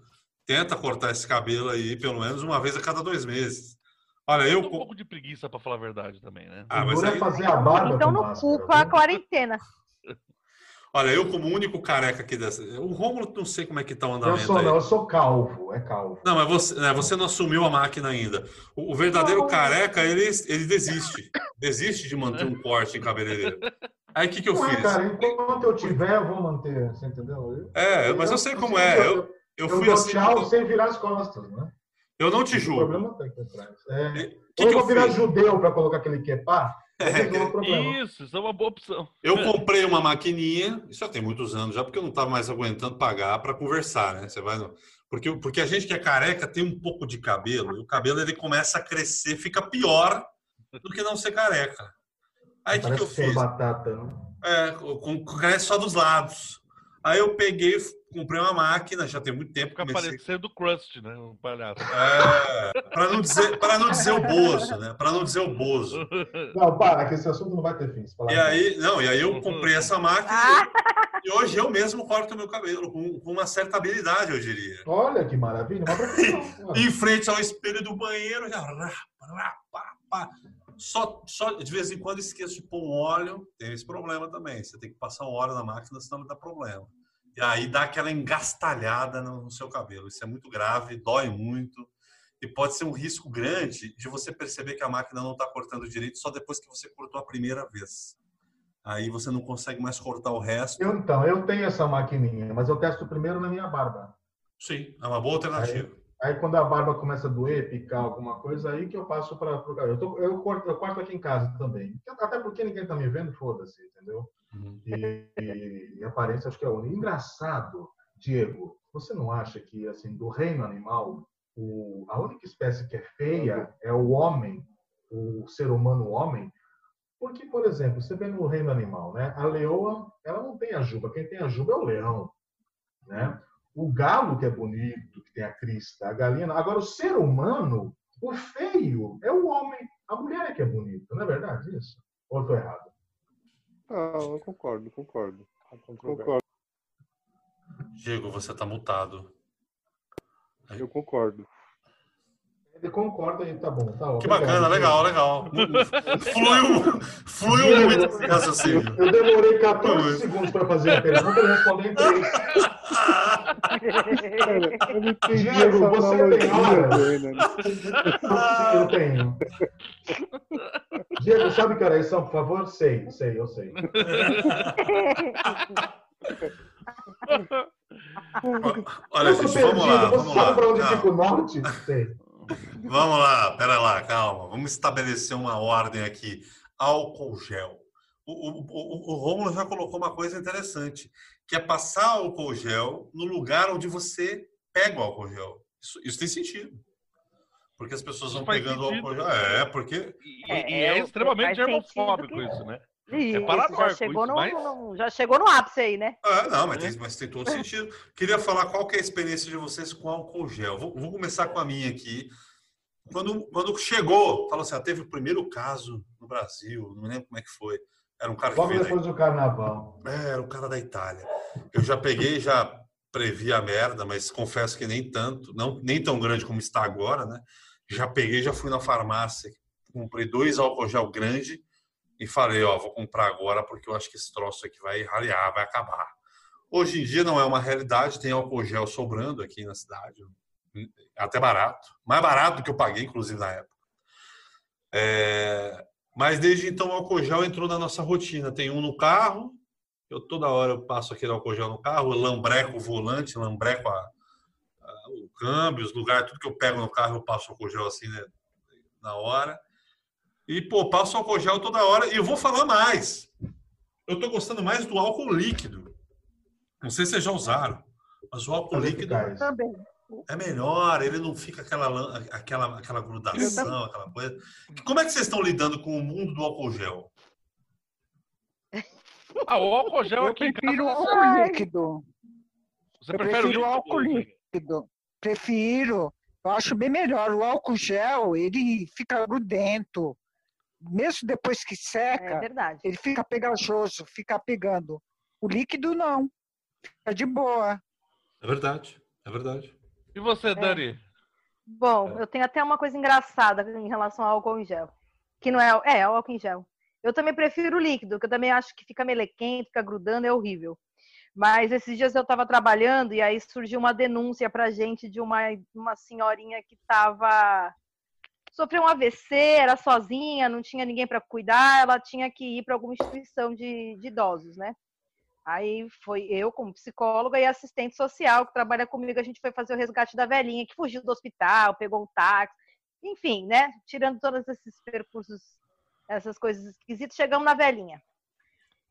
tenta cortar esse cabelo aí pelo menos uma vez a cada dois meses. Olha, eu eu. tô um co- pouco de preguiça, pra falar a verdade também, né? Ah, mas é aí, fazer a barba Então com não culpa a viu? quarentena. *laughs* olha, eu como único careca aqui dessa. O Rômulo não sei como é que tá o Eu andamento sou, aí. não, eu sou calvo, é calvo. Não, mas você, né, você não assumiu a máquina ainda. O, o verdadeiro Não. careca, ele, ele desiste. Desiste de manter um corte em cabeleireiro. Aí o que, que eu Não fiz? cara, enquanto eu tiver, eu vou manter, você entendeu? Eu, É, mas eu sei como é. Eu, eu eu fui dou assim. tchau sem virar as costas, né? Eu não te O julgo. problema tá aqui atrás. É, O ou que, eu que vou virar fiz? judeu para colocar aquele quepá, É, *laughs* o problema. Isso, isso é uma boa opção. Eu comprei uma maquininha, isso já tem muitos anos já, porque eu não estava mais aguentando pagar para conversar, né? Você vai no... porque, porque a gente que é careca tem um pouco de cabelo, e o cabelo ele começa a crescer, fica pior do que não ser careca. Aí o que, que eu que foi fiz? batata, né? É, com, com cresce só dos lados. Aí eu peguei, comprei uma máquina, já tem muito tempo, Fica comecei parecendo Crust, né? O palhaço. É, para não dizer, para não dizer o Bozo, né? Para não dizer o Bozo. *laughs* Não, para, que esse assunto não vai ter fim. E aí, não, e aí eu comprei essa máquina e hoje eu mesmo corto meu cabelo com, com uma certa habilidade, eu diria. Olha que maravilha, uma profissão. *laughs* Em frente ao espelho do banheiro, já rá, rá, pá, pá. Só, só de vez em quando esqueço de pôr um óleo, tem esse problema também. Você tem que passar um óleo na máquina, senão não dá problema. E aí dá aquela engastalhada no, seu cabelo. Isso é muito grave, dói muito. E pode ser um risco grande de você perceber que a máquina não está cortando direito só depois que você cortou a primeira vez. Aí você não consegue mais cortar o resto. Eu, então, eu tenho essa maquininha, mas eu testo primeiro na minha barba. Sim, é uma boa alternativa. Aí quando a barba começa a doer, picar alguma coisa, aí que eu passo para o cabelo. Eu, tô- eu, corto, eu corto aqui em casa também. Até porque ninguém tá me vendo, foda-se, entendeu? Uhum. E, e, a aparência acho que é única. Engraçado, Diego, você não acha que, assim, do reino animal, o, a única espécie que é feia é o homem, o ser humano homem? Porque, por exemplo, você vê no reino animal, né? A leoa, ela não tem a juba. Quem tem a juba é o leão, né? O galo que é bonito, que tem a crista, a galinha. Agora, o ser humano, o feio é o homem. A mulher é que é bonita, não é verdade isso? Ou tô errado? Não, eu concordo, concordo. Concordo, Diego, você tá mutado. eu concordo. Ele concorda e tá bom. Tá, Que obrigado, bacana, legal, legal. Fluiu, fluiu muito esse raciocínio. Eu demorei 14 segundos para fazer a pergunta e responder em 3. *laughs* Cara, eu não entendi Diego, essa você analogia, tem hora? Zena. Eu tenho. Diego, sabe que hora é isso, por favor? Sei, sei, eu sei. Olha, eu tô gente, vamos lá, Você vamos sabe lá. para onde fica o norte? Sei. Vamos lá, pera lá, calma. Vamos estabelecer uma ordem aqui. Álcool gel. O, o, o, o Rômulo já colocou uma coisa interessante, que é passar álcool gel no lugar onde você pega o álcool gel. Isso, isso tem sentido. Porque as pessoas vão pegando o sentido. álcool gel. É, porque. E, É, e é eu- extremamente germofóbico que- isso, né? Isso, paranoico já chegou, no, mas- no- já chegou no ápice aí, né? Ah, não, mas tem, mas tem todo sentido. Queria falar qual que é a experiência de vocês com álcool gel. Vou, vou começar com a minha aqui. Quando, quando chegou, falou assim, ah, teve o primeiro caso no Brasil, não lembro como é que foi. Era um cara que Logo da depois do carnaval. É, era o cara da Itália. Eu já peguei, já previ a merda, mas confesso que nem tanto, não nem tão grande como está agora, né? Já peguei, já fui na farmácia, comprei dois álcool gel grande e falei, ó, vou comprar agora porque eu acho que esse troço aqui vai ralear, vai acabar. Hoje em dia não é uma realidade, tem álcool gel sobrando aqui na cidade, até barato, mais barato do que eu paguei, inclusive na época. É, mas desde então o álcool gel entrou na nossa rotina. Tem um no carro, eu toda hora eu passo aquele álcool gel no carro, eu lambreco o volante, lambreco a, a- o câmbio, os lugares, tudo que eu pego no carro eu passo álcool gel assim, né, na hora. E, pô, passo álcool gel toda hora e eu vou falar mais. Eu tô gostando mais do álcool líquido. Não sei se vocês já usaram, mas o álcool Mais líquido. Também. É melhor, ele não fica aquela, aquela, aquela grudação, aquela coisa. Como é que vocês estão lidando com o mundo do álcool gel? *laughs* Ah, o álcool gel Eu aqui prefiro casa. álcool Ai. líquido. Você eu prefiro o álcool líquido? Prefiro. Eu acho bem melhor. O álcool gel, ele fica grudento. Mesmo depois que É seca, verdade. ele fica pegajoso, fica pegando. O líquido não. Fica de boa. É verdade, é verdade. E você, Dani? Bom, eu tenho até uma coisa engraçada em relação ao álcool em gel. Que não é. É, é álcool em gel. Eu também prefiro o líquido, que eu também acho que fica melequento, fica grudando, é horrível. Mas esses dias eu estava trabalhando e aí surgiu uma denúncia pra gente de uma, uma senhorinha que estava. Sofreu um AVC, era sozinha, não tinha ninguém para cuidar, ela tinha que ir para alguma instituição de, de idosos, né? Aí foi eu, como psicóloga, e assistente social que trabalha comigo. A gente foi fazer o resgate da velhinha que fugiu do hospital, pegou um táxi, enfim, né? Tirando todos esses percursos, essas coisas esquisitas, chegamos na velhinha.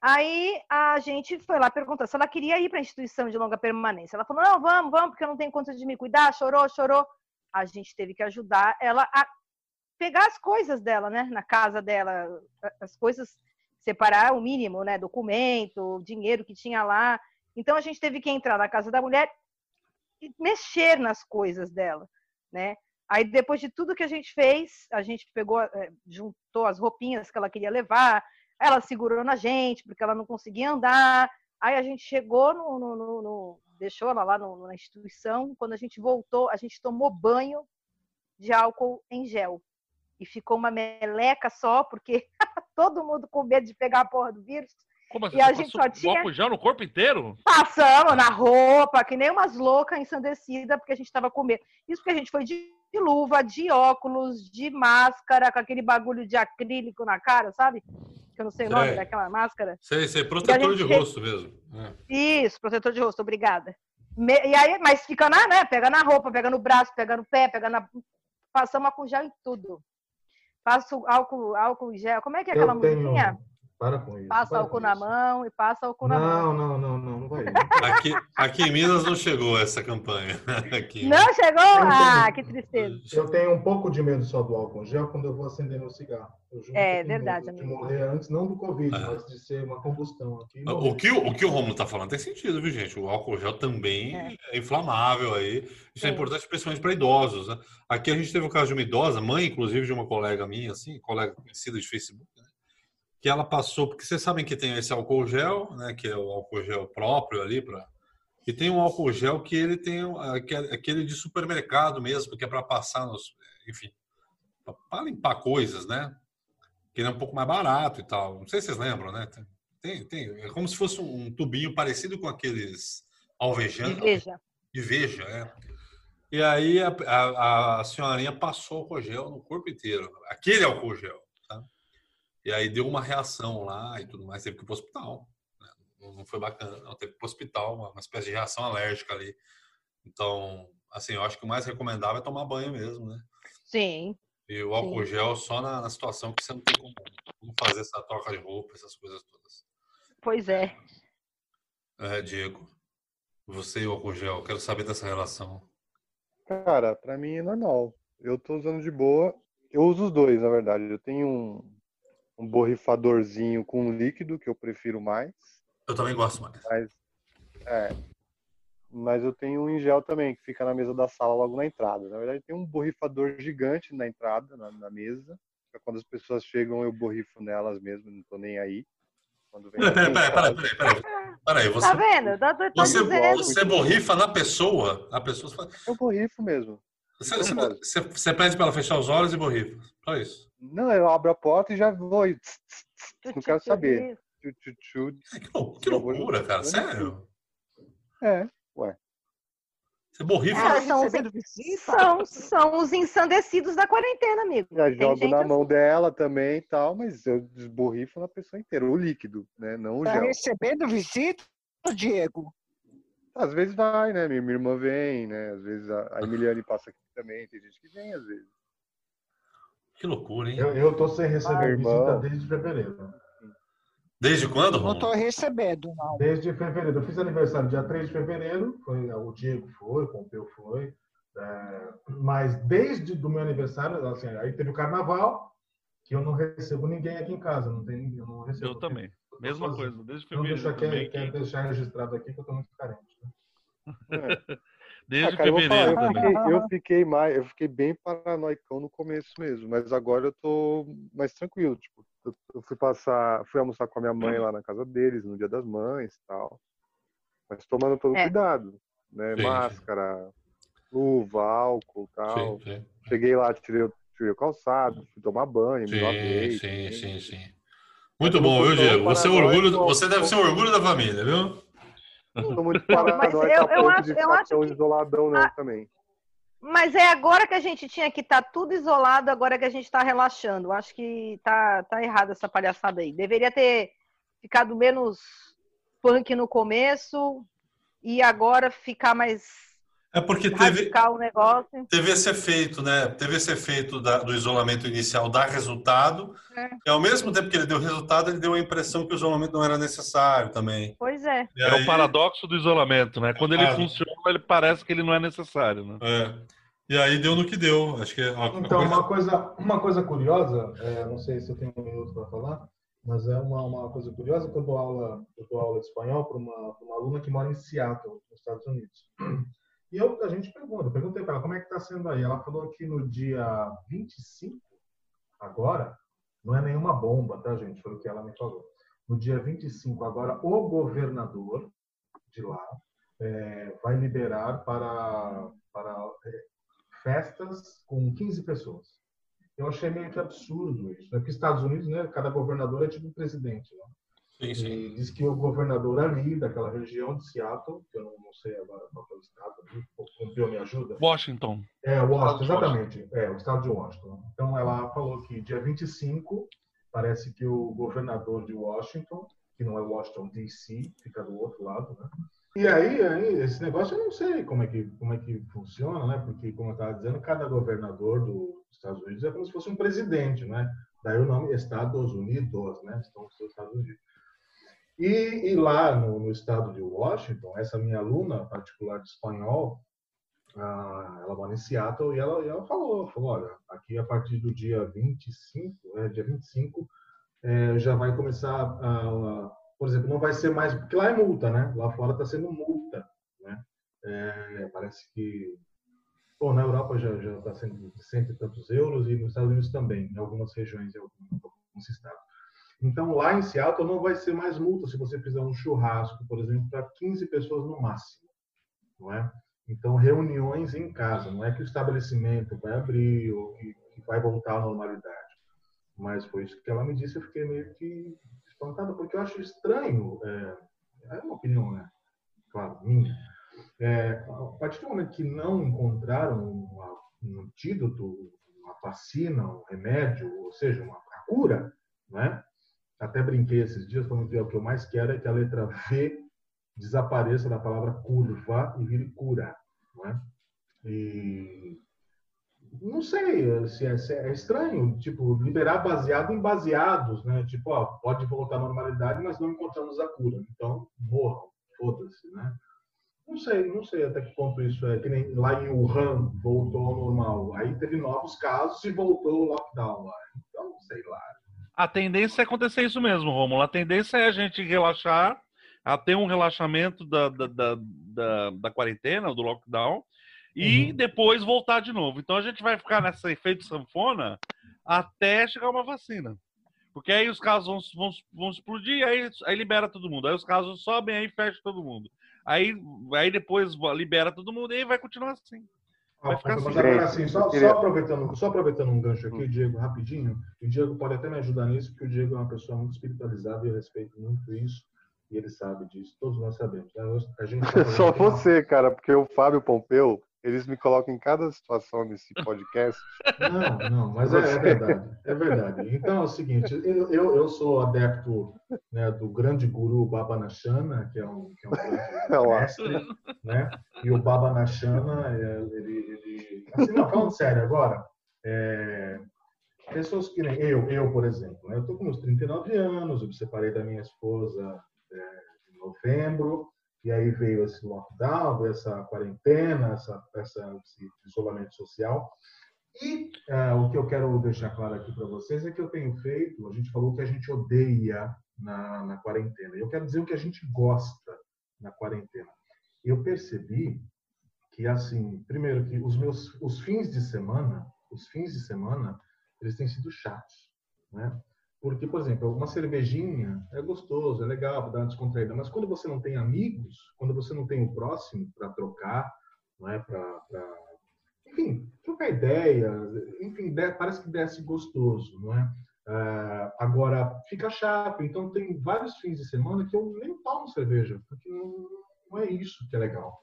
Aí a gente foi lá perguntar se ela queria ir para a instituição de longa permanência. Ela falou: não, vamos, vamos, porque eu não tenho conta de me cuidar. Chorou, chorou. A gente teve que ajudar ela a pegar as coisas dela, né? Na casa dela, as coisas separar o mínimo, né? Documento, dinheiro que tinha lá. Então a gente teve que entrar na casa da mulher e mexer nas coisas dela, né? Aí depois de tudo que a gente fez, a gente pegou, eh, juntou as roupinhas que ela queria levar, ela segurou na gente porque ela não conseguia andar. Aí a gente chegou no, no- no- no- deixou ela lá na instituição. Quando a gente voltou, a gente tomou banho de álcool em gel e ficou uma meleca só porque *laughs* todo mundo com medo de pegar a porra do vírus. Como assim? E a Você gente passou só tinha- álcool gel no corpo inteiro? Passamos na roupa, que nem umas loucas ensandecidas, porque a gente estava com medo. Isso porque a gente foi de de luva, de óculos, de máscara, com aquele bagulho de acrílico na cara, sabe? Que eu não sei o nome daquela máscara. Sei, sei, protetor de rosto mesmo. É. Isso, protetor de rosto, obrigada. Me- E aí, mas fica na, né? Pega na roupa, pega no braço, pega no pé, pega na. Passamos gel em tudo. Passo álcool, álcool gel. Como é que é aquela tenho. musiquinha? Para com isso. Passa álcool na mão e passa álcool na Não, mão. não, não, não, não vai. Aqui, aqui em Minas não chegou essa campanha. *laughs* Aqui. Não chegou? Ah, que tristeza. Eu tenho um pouco de medo só do álcool gel quando eu vou acender meu cigarro. É, verdade, medo De amigo. morrer antes, não do Covid, É. mas de ser uma combustão aqui. O que, o o que o Romulo tá falando tem sentido, viu, gente? O álcool gel também É. é, inflamável aí. Isso é importante, principalmente para idosos, né? Aqui a gente teve um caso de uma idosa, mãe, inclusive, de uma colega minha, assim, colega conhecida de Facebook, né? Que ela passou, porque vocês sabem que tem esse álcool gel, né? Que é o álcool gel próprio ali para. E tem um álcool gel que ele tem um- aquele aquele de supermercado mesmo, que é para passar nos. Enfim, para limpar coisas, né? Que ele é um pouco mais barato e tal. Não sei se vocês lembram, né? Tem, tem. É como se fosse um tubinho parecido com aqueles alvejantes. Veja. De veja, é. E aí a, a, a senhorinha passou álcool gel no corpo inteiro. Aquele álcool gel? E aí deu uma reação lá e tudo mais. Teve que ir pro hospital. né? Não foi bacana, não. Teve que ir pro hospital, uma, uma espécie de reação alérgica ali. Então, assim, eu acho que o mais recomendável é tomar banho mesmo, né? Sim. E o álcool gel só na, na situação que você não tem como, como fazer essa troca de roupa, essas coisas todas. Pois é. É, Diego, você e o álcool gel, quero saber dessa relação. Cara, pra mim é normal. Eu tô usando de boa. Eu uso os dois, na verdade. Eu tenho um, um borrifadorzinho com líquido, que eu prefiro mais. Eu também gosto mais. Mas, é, mas eu tenho um em gel também, que fica na mesa da sala logo na entrada. Na verdade, tem um borrifador gigante na entrada, na, na mesa. Pra Quando as pessoas chegam, eu borrifo nelas mesmo, não tô nem aí. Quando vem Peraí, peraí, peraí, peraí, peraí, peraí. Peraí, você, Tá vendo? Eu tô, tô você, dizendo. você borrifa na pessoa, a pessoa fala- Eu borrifo mesmo. você, você, você, você pede pra ela fechar os olhos e borrifa. Só isso. Não, eu abro a porta e já vou. tss, tss, tss, Não quero saber. Tchu, tchu, tchu. Que, lou- que loucura, cara. Sério? É. Você borrifa. É, são os, são, são os ensandecidos da quarentena, amigo. Já Tem jogo na assim. mão dela também e tal, mas eu desborrifo na pessoa inteira. O líquido, né? Não o Tá gel. recebendo visita, Diego? Às vezes vai, né? Minha, minha irmã vem, né? Às vezes a, a Emiliane passa aqui também. Tem gente que vem, às vezes. Que loucura, hein? Eu, eu tô sem receber Ah, visita desde fevereiro. Desde quando, Não tô recebendo, não. Desde fevereiro. Eu fiz aniversário dia 3 de fevereiro, foi, o Diego foi, o Pompeu foi. é, mas desde do meu aniversário, assim, aí teve o carnaval, que eu não recebo ninguém aqui em casa. Não tem, eu não recebo. Eu também. Mesma coisa, desde Não deixa fevereiro aqui, também. quero que- deixar registrado aqui que eu tô muito carente. né? *laughs* Desde Ah, cara, eu, vou falar, fevereiro eu, também. fiquei, eu fiquei mais, eu fiquei bem paranoicão no começo mesmo, mas agora eu tô mais tranquilo. Tipo, eu, eu fui passar, fui almoçar com a minha mãe lá na casa deles no Dia das Mães, e tal. Mas tomando todo É. cuidado, né? Sim, sim. Máscara, luva, álcool, tal. Sim, sim. Cheguei lá, tirei, o- tirei o calçado, fui tomar banho, me lavei. Sim, sim, sim, sim. Muito bom, viu, Diego? Você, é orgulho, você deve ser o orgulho da família, viu? Não *laughs* muito paranoico eu- eu acho- de eu acho que- isoladão não Ah, também. Mas é agora que a gente tinha que estar tudo isolado, agora que a gente está relaxando. Acho que tá, tá errado essa palhaçada aí. Deveria ter ficado menos punk no começo e agora ficar mais É porque teve, o negócio. teve esse efeito, né? Teve esse efeito da- do isolamento inicial dar resultado. É. E ao mesmo tempo que ele deu resultado, ele deu a impressão que o isolamento não era necessário também. Pois é. E É aí- o paradoxo do isolamento, né? Quando ele Ah. funciona, ele parece que ele não é necessário, né? É. E aí deu no que deu. Acho que a- a Então, uma coisa, uma coisa curiosa, é, não sei se eu tenho um minuto para falar, mas é uma, uma coisa curiosa que eu dou aula, eu dou aula de espanhol para uma, pra uma aluna que mora em Seattle, nos Estados Unidos. E eu, a gente pergunta, perguntei para ela como é que está sendo aí. Ela falou que no dia 25, agora, não é nenhuma bomba, tá, gente? Foi o que ela me falou. No dia 25, agora, o governador de lá é, vai liberar para, para é, festas com 15 pessoas. Eu achei meio que absurdo isso, né? Porque Estados Unidos, né, cada governador é tipo um presidente, né? Sim, sim. E diz que o governador ali, daquela região de Seattle, que eu não, não sei agora qual é o estado, o me ajuda. Washington. É, Washington, exatamente. É, o estado de Washington. Então, ela falou que dia 25, parece que o governador de Washington, que não é Washington DC, fica do outro lado, né? E aí, aí, esse negócio eu não sei como é que, como é que funciona, né? Porque, como eu estava dizendo, cada governador dos Estados Unidos é como se fosse um presidente, né? Daí o nome Estados Unidos, né? Estão os Estados Unidos. E, e lá no, no estado de Washington, essa minha aluna particular de espanhol, ah, ela mora em Seattle e ela, e ela falou, falou, olha, aqui a partir do dia 25, é, dia 25, é, já vai começar por exemplo, não vai ser mais, porque lá é multa, né? Lá fora está sendo multa, né? É, parece que, bom, na Europa já está sendo de cento e tantos euros e nos Estados Unidos também, em algumas regiões, em alguns estados. Então, lá em Seattle não vai ser mais multa se você fizer um churrasco, por exemplo, para 15 pessoas no máximo, não é? Então, reuniões em casa, não é que o estabelecimento vai abrir ou que, vai voltar à normalidade. Mas foi isso que ela me disse, eu fiquei meio que espantado, porque eu acho estranho, é, é uma opinião, né? Claro, minha. É, a partir do momento que não encontraram uma- um antídoto, uma vacina, um remédio, ou seja, uma a cura, né? Até brinquei esses dias, falando que o que eu mais quero é que a letra V desapareça da palavra curva e vire cura, não é? E não sei se é, se é estranho, tipo, liberar baseado em baseados, né? Tipo, ó, pode voltar à normalidade, mas não encontramos a cura. Então, morram, foda-se, né? Não sei, não sei até que ponto isso é. Que nem lá em Wuhan voltou ao normal. Aí teve novos casos e voltou o lockdown lá. Então, sei lá. A tendência é acontecer isso mesmo, Romulo. A tendência é a gente relaxar, a ter um relaxamento da, da, da, da, da quarentena, do lockdown, e Uhum. depois voltar de novo. Então a gente vai ficar nesse efeito sanfona até chegar uma vacina. Porque aí os casos vão, vão, vão explodir, aí, aí libera todo mundo. Aí os casos sobem, aí fecha todo mundo. Aí, aí depois libera todo mundo e aí vai continuar assim. Vai ficar Mas assim. agora, assim, só, só aproveitando, só aproveitando um gancho aqui, Diego, rapidinho, e o Diego pode até me ajudar nisso, porque o Diego é uma pessoa muito espiritualizada e eu respeito muito isso, e ele sabe disso, todos nós sabemos. né? A gente tá *laughs* Só uma- você, cara, porque o Fábio Pompeu, eles me colocam em cada situação nesse *laughs* podcast. Não, não, mas é, é verdade, é verdade. Então é o seguinte, eu, eu, eu sou adepto né, do grande guru Baba Nashana, que é um, que é um grande *laughs* lá. mestre, né? E o Baba Nashana, é, ele, ele... Assim, não, falando sério agora, é, pessoas que nem eu, eu, por exemplo, né? Eu tô com meus 39 anos, eu me separei da minha esposa é, em novembro, e aí veio esse lockdown, essa quarentena, essa, essa, esse isolamento social. E ah, o que eu quero deixar claro aqui para vocês é que eu tenho feito, a gente falou que a gente odeia na, na quarentena. Eu quero dizer o que a gente gosta na quarentena. Eu percebi que, assim, primeiro que os meus os fins de semana, os fins de semana, eles têm sido chatos, né? Porque, por exemplo, uma cervejinha é gostoso, é legal, dá uma descontraída, mas quando você não tem amigos, quando você não tem o próximo para trocar, não é? Para, enfim, trocar ideia, enfim, de- parece que desce gostoso, não é? Ah, agora, fica chato. Então, tem vários fins de semana que eu nem tomo cerveja, porque não, não é isso que é legal.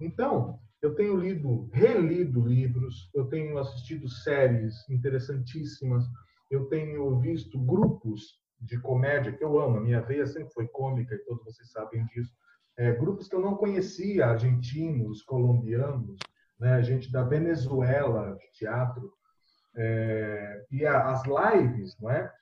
Então, eu tenho lido, relido livros, eu tenho assistido séries interessantíssimas, eu tenho visto grupos de comédia que eu amo, a minha veia sempre foi cômica e todos vocês sabem disso. É, grupos que eu não conhecia, argentinos, colombianos, né, gente da Venezuela de teatro, é, e a- as lives, não é?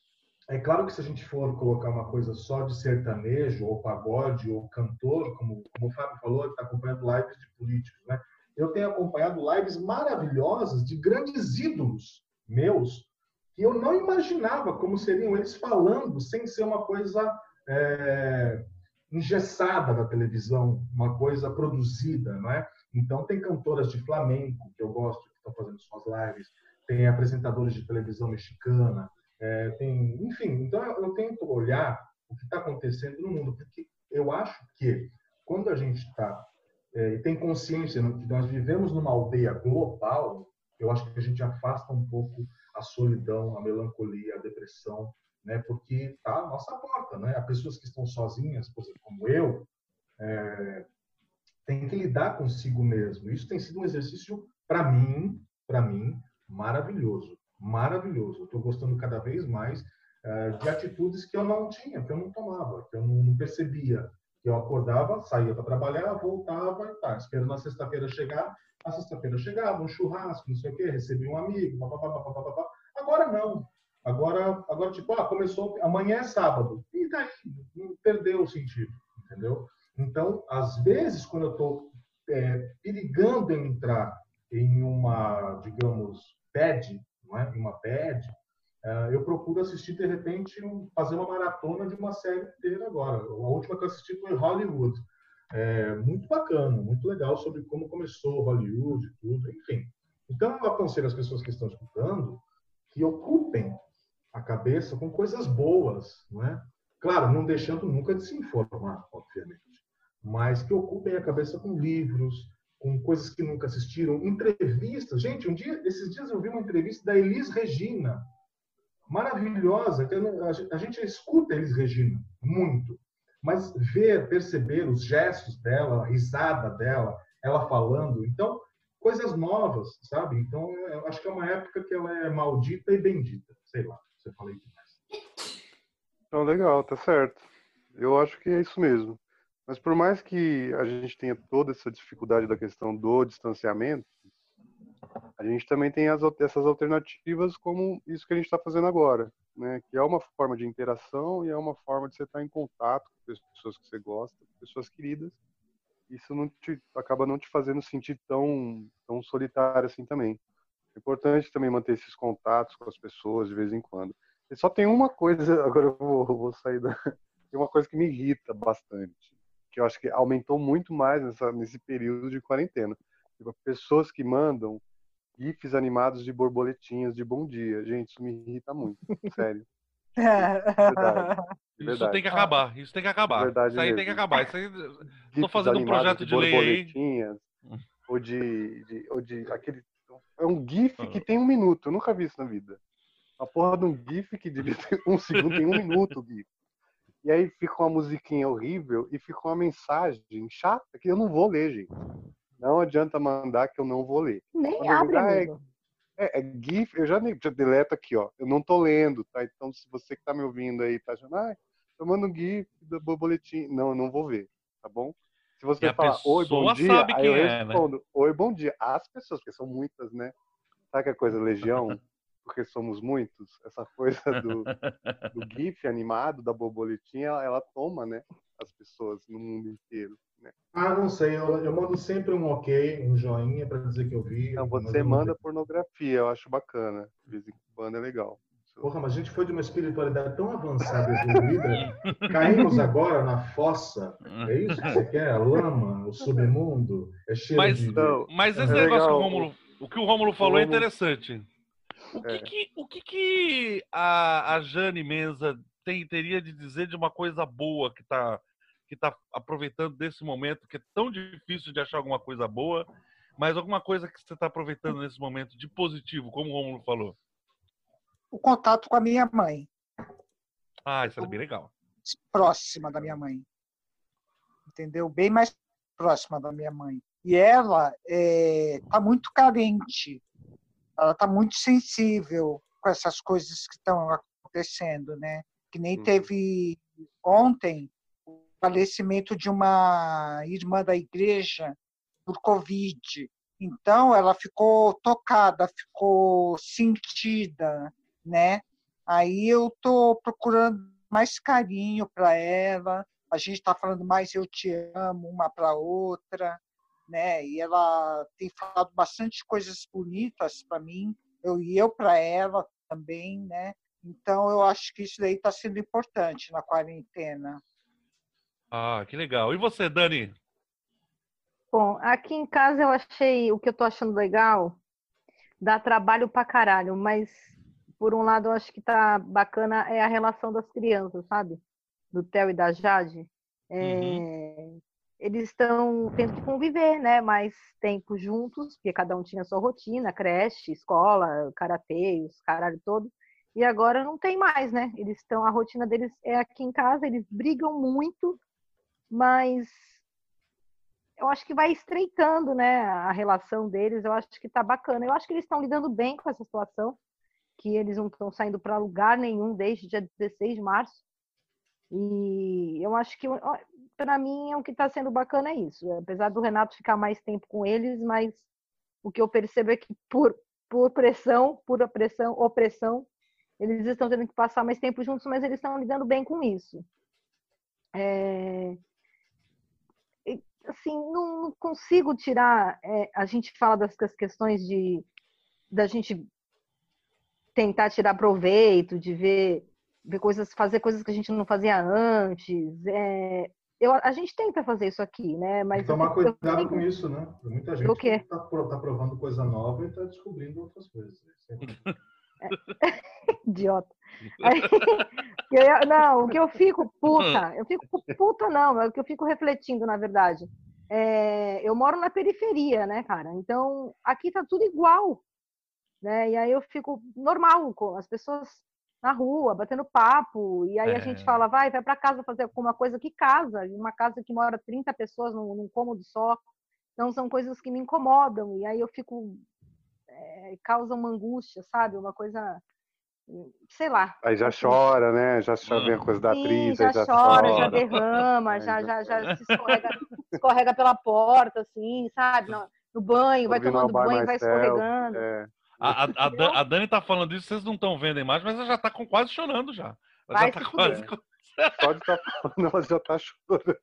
É claro que se a gente for colocar uma coisa só de sertanejo, ou pagode, ou cantor, como, como o Fábio falou, está acompanhando lives de políticos, né? Eu tenho acompanhado lives maravilhosas de grandes ídolos meus, que eu não imaginava como seriam eles falando, sem ser uma coisa é, engessada da televisão, uma coisa produzida, não é? Então, tem cantoras de flamenco, que eu gosto, que estão fazendo suas lives, tem apresentadores de televisão mexicana, é, tem, enfim, então eu, tento olhar o que está acontecendo no mundo, porque eu acho que quando a gente está é, tem consciência que nós vivemos numa aldeia global, eu acho que a gente afasta um pouco a solidão, a melancolia, a depressão, né? Porque tá à nossa porta, né? Há pessoas que estão sozinhas, por exemplo, como eu, é, tem que lidar consigo mesmo. Isso tem sido um exercício para mim, para mim, maravilhoso, maravilhoso. Estou gostando cada vez mais eh, de atitudes que eu não tinha, que eu não tomava, que eu não, percebia. Que eu acordava, saía para trabalhar, voltava, tá, esperando a sexta-feira chegar. A sexta-feira chegava, um churrasco, não sei o quê, recebi um amigo, papapá, papapá, papapá. Agora não. Agora, agora tipo, ah, começou, amanhã é sábado. E daí? Perdeu o sentido, entendeu? Então, às vezes, quando eu estou perigando em entrar em uma, digamos, bad, não é? Uma bad, eh, eu procuro assistir, de repente, fazer uma maratona de uma série inteira agora. A última que eu assisti foi Hollywood. É, muito bacana, muito legal sobre como começou Hollywood tudo, enfim. Então, eu aconselho as pessoas que estão escutando que ocupem a cabeça com coisas boas, não é? Claro, não deixando nunca de se informar, obviamente, mas que ocupem a cabeça com livros, com coisas que nunca assistiram, entrevistas. Gente, um dia, esses dias eu vi uma entrevista da Elis Regina, maravilhosa. que A gente- a escuta Elis Regina muito, mas ver, perceber os gestos dela, a risada dela, ela falando, então coisas novas, sabe? Então eu acho que é uma época que ela é maldita e bendita, sei lá. Você falei demais. Então, legal, tá certo. Eu acho que é isso mesmo. Mas por mais que a gente tenha toda essa dificuldade da questão do distanciamento, a gente também tem as, essas alternativas como isso que a gente está fazendo agora, né? Que é uma forma de interação e é uma forma de você estar em contato com pessoas que você gosta, pessoas queridas. Isso não te, acaba não te fazendo sentir tão, tão solitário assim também. É importante também manter esses contatos com as pessoas de vez em quando. E só tem uma coisa, *laughs* agora eu vou, vou sair da. Tem uma coisa que me irrita bastante, que eu acho que aumentou muito mais nessa, nesse período de quarentena. Tipo, pessoas que mandam GIFs animados de borboletinhas de bom dia. Gente, isso me irrita muito, *laughs* sério. Verdade. *laughs* Isso Verdade. tem que acabar, isso tem que acabar. Verdade isso aí tem mesmo. que acabar. Isso aí... *laughs* Fazendo um projeto de lei aí. Ou de, de, ou de aquele. É um GIF Ah. que tem um minuto. Eu nunca vi isso na vida. A porra de um GIF que devia ter *laughs* um segundo, tem um minuto o GIF. E aí fica uma musiquinha horrível e fica uma mensagem chata que eu não vou ler, gente. Não adianta mandar que eu não vou ler. Nem Quando eu abre, ligar, é-. É, é GIF, eu já, já deleto aqui, ó. Eu não tô lendo, tá? Então, se você que tá me ouvindo aí tá achando, ah, eu mando um GIF do borboletim. Não, eu não vou ver, tá bom? Se você falar oi, bom dia, aí eu é, né? respondo, oi, bom dia. As pessoas, porque são muitas, né? Sabe que a coisa legião? *laughs* Porque somos muitos. Essa coisa do, do *laughs* GIF animado, da borboletinha, ela, ela toma, né? As pessoas no mundo inteiro. Né? Ah, não sei, eu, eu mando sempre um ok, um joinha para dizer que eu vi. Então, mas você não manda vi. pornografia, eu acho bacana. De vez em quando é legal. Porra, mas a gente foi de uma espiritualidade tão avançada e evoluída, *laughs* caímos agora na fossa. É isso que você quer? A lama, o submundo, é cheiro Mas- de... Então, Mas esse É negócio legal. que o Rômulo, o que o Rômulo falou é Rômulo- interessante. O que É. que, o que, que a, a Jane Menza tem, teria de dizer de uma coisa boa que tá, que tá aproveitando desse momento, que é tão difícil de achar alguma coisa boa, mas alguma coisa que você está aproveitando nesse momento de positivo, como o Rômulo falou? O contato com a minha mãe, Ah, isso é bem legal. próxima da minha mãe. Entendeu? Bem mais próxima da minha mãe. E ela está muito carente. Ela está muito sensível com essas coisas que estão acontecendo, né? Que nem Uhum. teve ontem falecimento de uma irmã da igreja por Covid. Então, ela ficou tocada, ficou sentida, né? Aí eu estou procurando mais carinho para ela. A gente está falando mais eu te amo uma para outra, né? E ela tem falado bastante coisas bonitas para mim, eu e eu para ela também, né? Então eu acho que isso daí está sendo importante na quarentena. Ah, que legal. E você, Dani? Bom, aqui em casa eu achei o que eu tô achando legal, dá trabalho pra caralho, mas por um lado eu acho que tá bacana é a relação das crianças, sabe? Do Theo e da Jade. É, Eles estão tendo que conviver, né? Mais tempo juntos, porque cada um tinha sua rotina, creche, escola, karatê, os caralho todo. E agora não tem mais, né? Eles estão, a rotina deles é aqui em casa, eles brigam muito, mas eu acho que vai estreitando, né, a relação deles. Eu acho que tá bacana. Eu acho que eles estão lidando bem com essa situação, que eles não estão saindo para lugar nenhum desde dia 16 de março. E eu acho que para mim o que está sendo bacana é isso. Apesar do Renato ficar mais tempo com eles, mas o que eu percebo é que por por pressão, por pressão, opressão, eles estão tendo que passar mais tempo juntos, mas eles estão lidando bem com isso. É, assim, não, não consigo tirar. é, a gente fala dessas questões de da gente tentar tirar proveito, de ver, ver coisas, fazer coisas que a gente não fazia antes. é, eu, a gente tenta fazer isso aqui, né? Mas Tomar eu- eu cuidado tenho- com isso, né? Muita gente está provando coisa nova e está descobrindo outras coisas. *laughs* Idiota. *laughs* Aí, eu não, o que eu fico puta, eu fico puta não, é o que eu fico refletindo, na verdade. É, eu moro na periferia, né, cara? Então, aqui tá tudo igual, né? E aí eu fico normal com as pessoas na rua, batendo papo, e aí a É. gente fala, vai, vai para casa fazer alguma coisa que casa, uma casa que mora 30 pessoas num, num cômodo só. Então são coisas que me incomodam, e aí eu fico é, causa uma angústia, sabe? Uma coisa sei lá. Aí já assim. chora, né? Já chora vem a coisa da Sim, atriz, já, já chora, já chora. derrama, Aí já, já já, já se escorrega, escorrega pela porta, assim, sabe? *laughs* No, no banho, vai tomando banho, vai escorregando. É. A, a- a Dan- a Dani tá falando isso, vocês não estão vendo a imagem, mas ela já tá com, quase chorando já. Ela Vai já tá se quase. fuder. Só de estar falando, ela já tá chorando.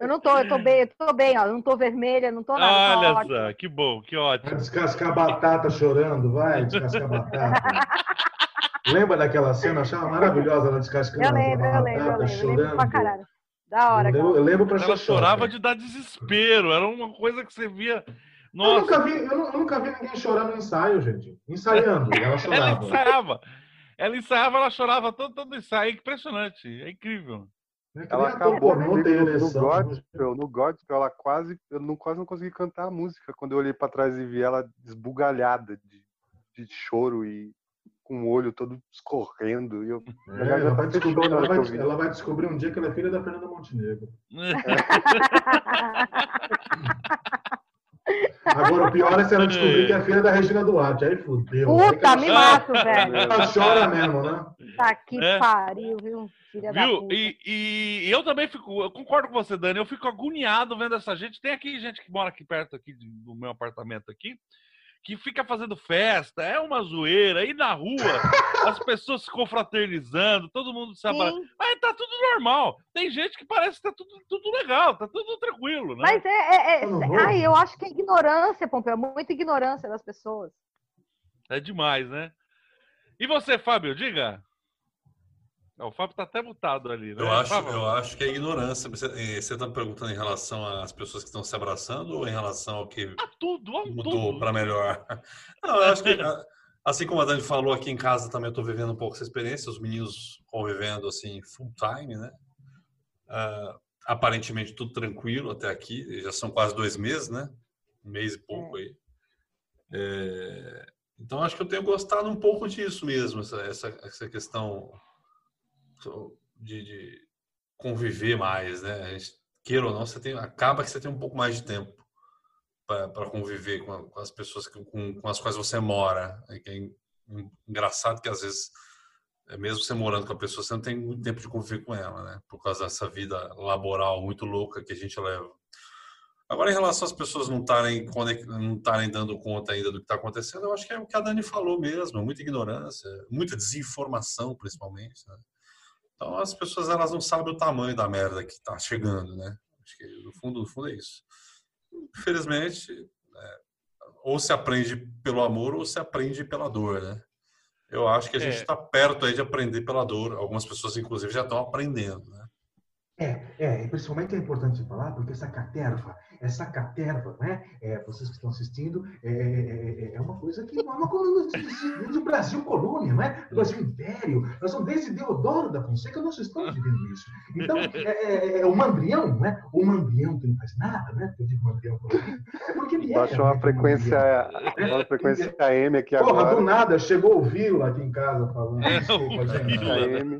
Eu não tô, eu tô bem, eu tô bem, ó, eu não tô vermelha, não tô nada. Olha só, que bom, que Vai ótimo. descascar batata chorando, vai descascar batata. *laughs* Lembra daquela cena? Eu achava maravilhosa ela descascando Eu lembro, eu a lembro, eu batata, lembro, eu lembro pra chorando. caralho. Da hora, Eu lembro, cara. eu lembro pra Ela ser chorava choca. de dar desespero, era uma coisa que você via. Eu Nossa, nunca, vi, eu nu- eu nunca vi ninguém chorar no ensaio, gente. Ensaiando, ela *laughs* ela chorava. ensaiava. Ela ensaiava, ela chorava todo, todo ensaio. É impressionante. É incrível. É Ela acabou tem no, no gospel, no gospel, ela quase, eu não, quase não consegui cantar a música. Quando eu olhei pra trás e vi ela desbugalhada de, de choro e com o olho todo escorrendo. E eu, *laughs* É, ela, vai descobrir, ela, vai, ela vai descobrir um dia que ela é filha da Fernanda Montenegro. *laughs* *laughs* Agora, o pior é se ela descobrir que é filha da Regina Duarte. Aí fudeu. Puta, me mato, velho. ela chora mesmo, né? Tá que É. pariu, viu? Filha da Viu? puta. E, e eu também fico, eu concordo com você, Dani. Eu fico agoniado vendo essa gente. Tem aqui gente que mora aqui perto aqui do meu apartamento aqui, que fica fazendo festa, é uma zoeira. E na rua, *laughs* as pessoas se confraternizando, todo mundo se abraça. Sim, Mas tá tudo normal. Tem gente que parece que tá tudo, tudo legal, tá tudo tranquilo, né? mas é, é, é- vou. Ai, eu acho que é ignorância, Pompeu. Muita ignorância das pessoas. É demais, né? E você, Fábio, diga. Ó, O Fábio tá até mutado ali, né? Eu acho, Fábio? eu acho que é ignorância. Você, eh, tá me perguntando em relação às pessoas que estão se abraçando ou em relação ao que A tudo, mudou para melhor? *laughs* Não, eu acho que, assim como a Dani falou aqui em casa, também estou vivendo um pouco essa experiência, os meninos convivendo assim full time, né? Ah, aparentemente tudo tranquilo até aqui, já são quase dois meses, né? Um mês e pouco aí. É, então acho que eu tenho gostado um pouco disso mesmo, essa, essa, essa questão de, de conviver mais, né? Gente, queira ou não, você tem, acaba que você tem um pouco mais de tempo para conviver com, com as pessoas que- com, com as quais você mora. É é en- engraçado que às vezes, é, mesmo você morando com a pessoa, você não tem muito tempo de conviver com ela, né? Por causa dessa vida laboral muito louca que a gente leva. Agora, em relação às pessoas não estarem não estarem dando conta ainda do que está acontecendo, eu acho que é o que a Dani falou mesmo, muita ignorância, muita desinformação, principalmente. né? Então, as pessoas elas não sabem o tamanho da merda que está chegando, né? Acho que no fundo, no fundo é isso. Infelizmente, é, ou se aprende pelo amor ou se aprende pela dor, né? Eu acho que a gente É. está perto aí de aprender pela dor. Algumas pessoas, inclusive, já estão aprendendo, né? É, é, e principalmente é importante falar, porque essa caterva, essa caterva, né? É, vocês que estão assistindo, é, é- é uma coisa que não é uma coisa do, Brasil colônia, não é? Do Brasil Império. Nós somos desde Deodoro da Fonseca, nós estamos vivendo isso. Então, *laughs* é, é- é o mandrião, né? O mandrião que não faz nada, né? Eu digo mandrião, é porque ele é. baixou uma né, frequência, mandrião. uma frequência AM aqui Porra, do agora. nada, chegou o Vila aqui em casa falando. É, Desculpa, o gente. Vila. AM.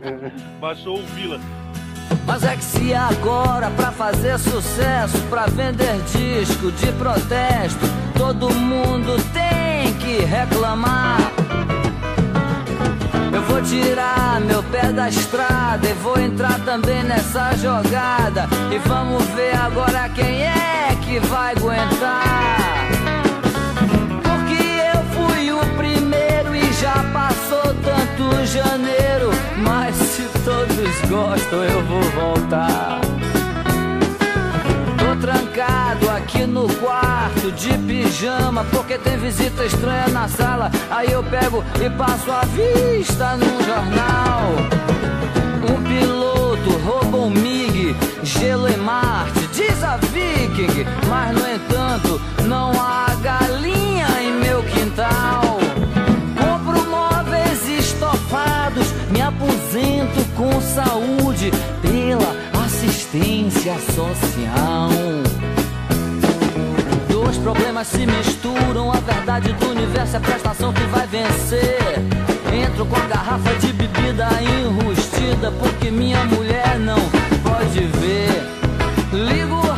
*laughs* Baixou o Vila. Mas é que se agora pra fazer sucesso, pra vender disco de protesto, todo mundo tem que reclamar. Eu vou tirar meu pé da estrada e vou entrar também nessa jogada. E vamos ver agora quem é que vai aguentar. Porque eu fui o primeiro e já passou tanto janeiro. Mas se todos gostam, eu vou voltar. Tô trancado aqui no quarto de pijama porque tem visita estranha na sala. Aí eu pego e passo a vista num jornal. Um piloto roubou um MiG, gelo em Marte, diz a Viking. Mas no entanto, não há galinha em meu quintal. Aposento com saúde pela assistência social. Dois problemas se misturam, a verdade do universo é a prestação que vai vencer. Entro com a garrafa de bebida enrustida, porque minha mulher não pode ver. Ligo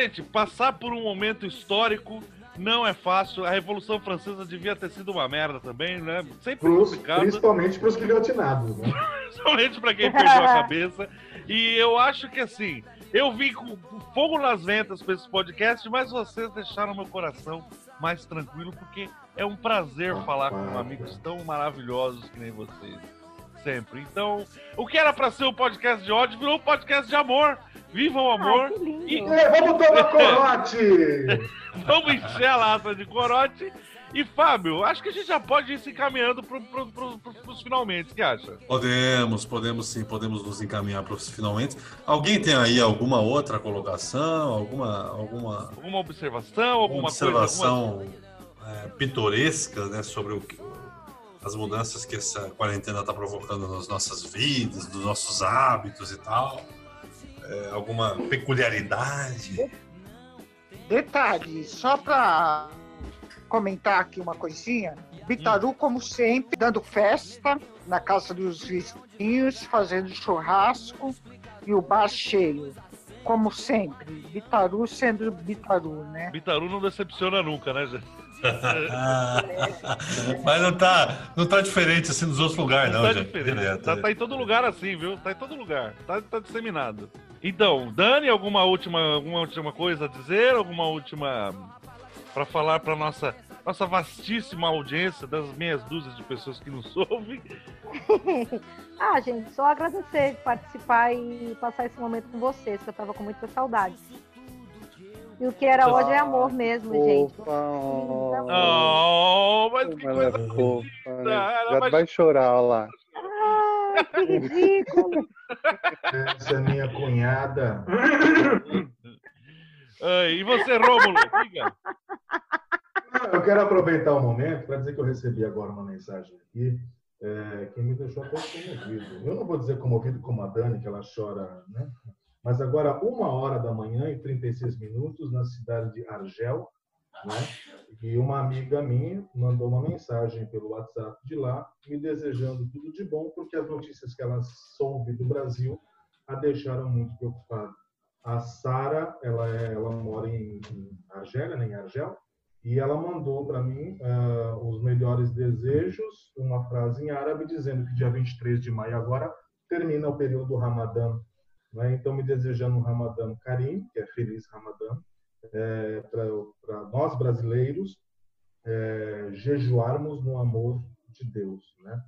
Gente, passar por um momento histórico não é fácil. A Revolução Francesa devia ter sido uma merda também, né? Sempre Pros- complicado. principalmente para os guilhotinados, né? *laughs* Principalmente pra quem perdeu a cabeça. E eu acho que assim, eu vim com fogo nas ventas pra esse podcast, mas vocês deixaram meu coração mais tranquilo, porque é um prazer Ah, falar com para. amigos tão maravilhosos que nem vocês. Sempre. Então, o que era pra ser um podcast de ódio virou um podcast de amor. Viva o amor! Ai, que lindo. E- É, vamos tomar corote! *laughs* Vamos encher a lata de corote E Fábio, acho que a gente já pode ir se encaminhando pro, pro, pro, pro, pros finalmente, o que acha? Podemos, podemos sim, podemos nos encaminhar para os finalmente. Alguém tem aí alguma outra colocação, alguma, alguma Alguma observação, alguma observação coisa? é, pitoresca né, sobre o que- as mudanças que essa quarentena está provocando nas nossas vidas, nos nossos hábitos e tal? É, alguma peculiaridade? Detalhe, só para comentar aqui uma coisinha. Bitaru, como sempre, dando festa na casa dos vizinhos, fazendo churrasco e o bar cheio. Como sempre, Bitaru sendo Bitaru, né? Bitaru não decepciona nunca, né, gente? *laughs* Mas não tá, não tá diferente assim nos outros lugares, não, tá gente. diferente. Tá, tá em todo lugar assim, viu? Tá em todo lugar. Tá, tá disseminado. Então, Dani, alguma última, alguma última coisa a dizer? Alguma última. Pra falar pra nossa, nossa vastíssima audiência, das meias dúzias de pessoas que nos ouvem? *laughs* Ah, gente, só agradecer, participar e passar esse momento com vocês, que eu tava com muita saudade. E o que era ódio é amor mesmo, gente. Fofa, oh, Oh, mas que coisa fofa, né? Já vai- vai chorar, olha lá. Ai, que ridículo. Essa é minha cunhada. Ai, E você, Rômulo? Diga. Eu quero aproveitar o momento para dizer que eu recebi agora uma mensagem aqui é, que me deixou até comovido. Eu não vou dizer comovido como a Dani, que ela chora, né? Mas agora, uma hora da manhã e 36 minutos, na cidade de Argel, né? E uma amiga minha mandou uma mensagem pelo WhatsApp de lá, me desejando tudo de bom, porque as notícias que ela soube do Brasil a deixaram muito preocupada. A Sara, ela, é- ela mora em, em né, em Argel, e ela mandou para mim ah, os melhores desejos, uma frase em árabe dizendo que dia 23 de maio agora termina o período do Ramadã. Né? Então, me desejando um Ramadã Karim, que é feliz Ramadã, para nós brasileiros é, jejuarmos no amor de Deus. Né?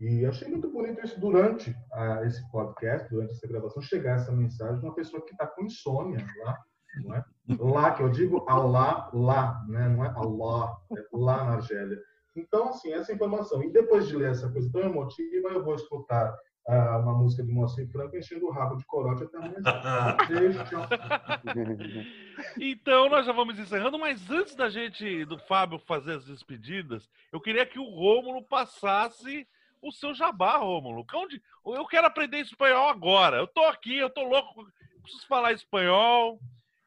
E achei muito bonito isso durante ah, esse podcast, durante essa gravação, chegar essa mensagem de uma pessoa que está com insônia lá, não é? Lá, que eu digo Allah, lá, né? não é Allah, é lá na Argélia. Então, assim, essa informação. E depois de ler essa coisa tão emotiva, eu vou escutar ah, uma música de Moacir Franco enchendo o rabo de corote até amanhã. *laughs* Então nós já vamos encerrando, mas antes da gente, do Fábio, fazer as despedidas, eu queria que o Rômulo passasse o seu jabá, Rômulo. Onde, eu quero aprender espanhol agora. Eu tô aqui, eu tô louco, preciso falar espanhol.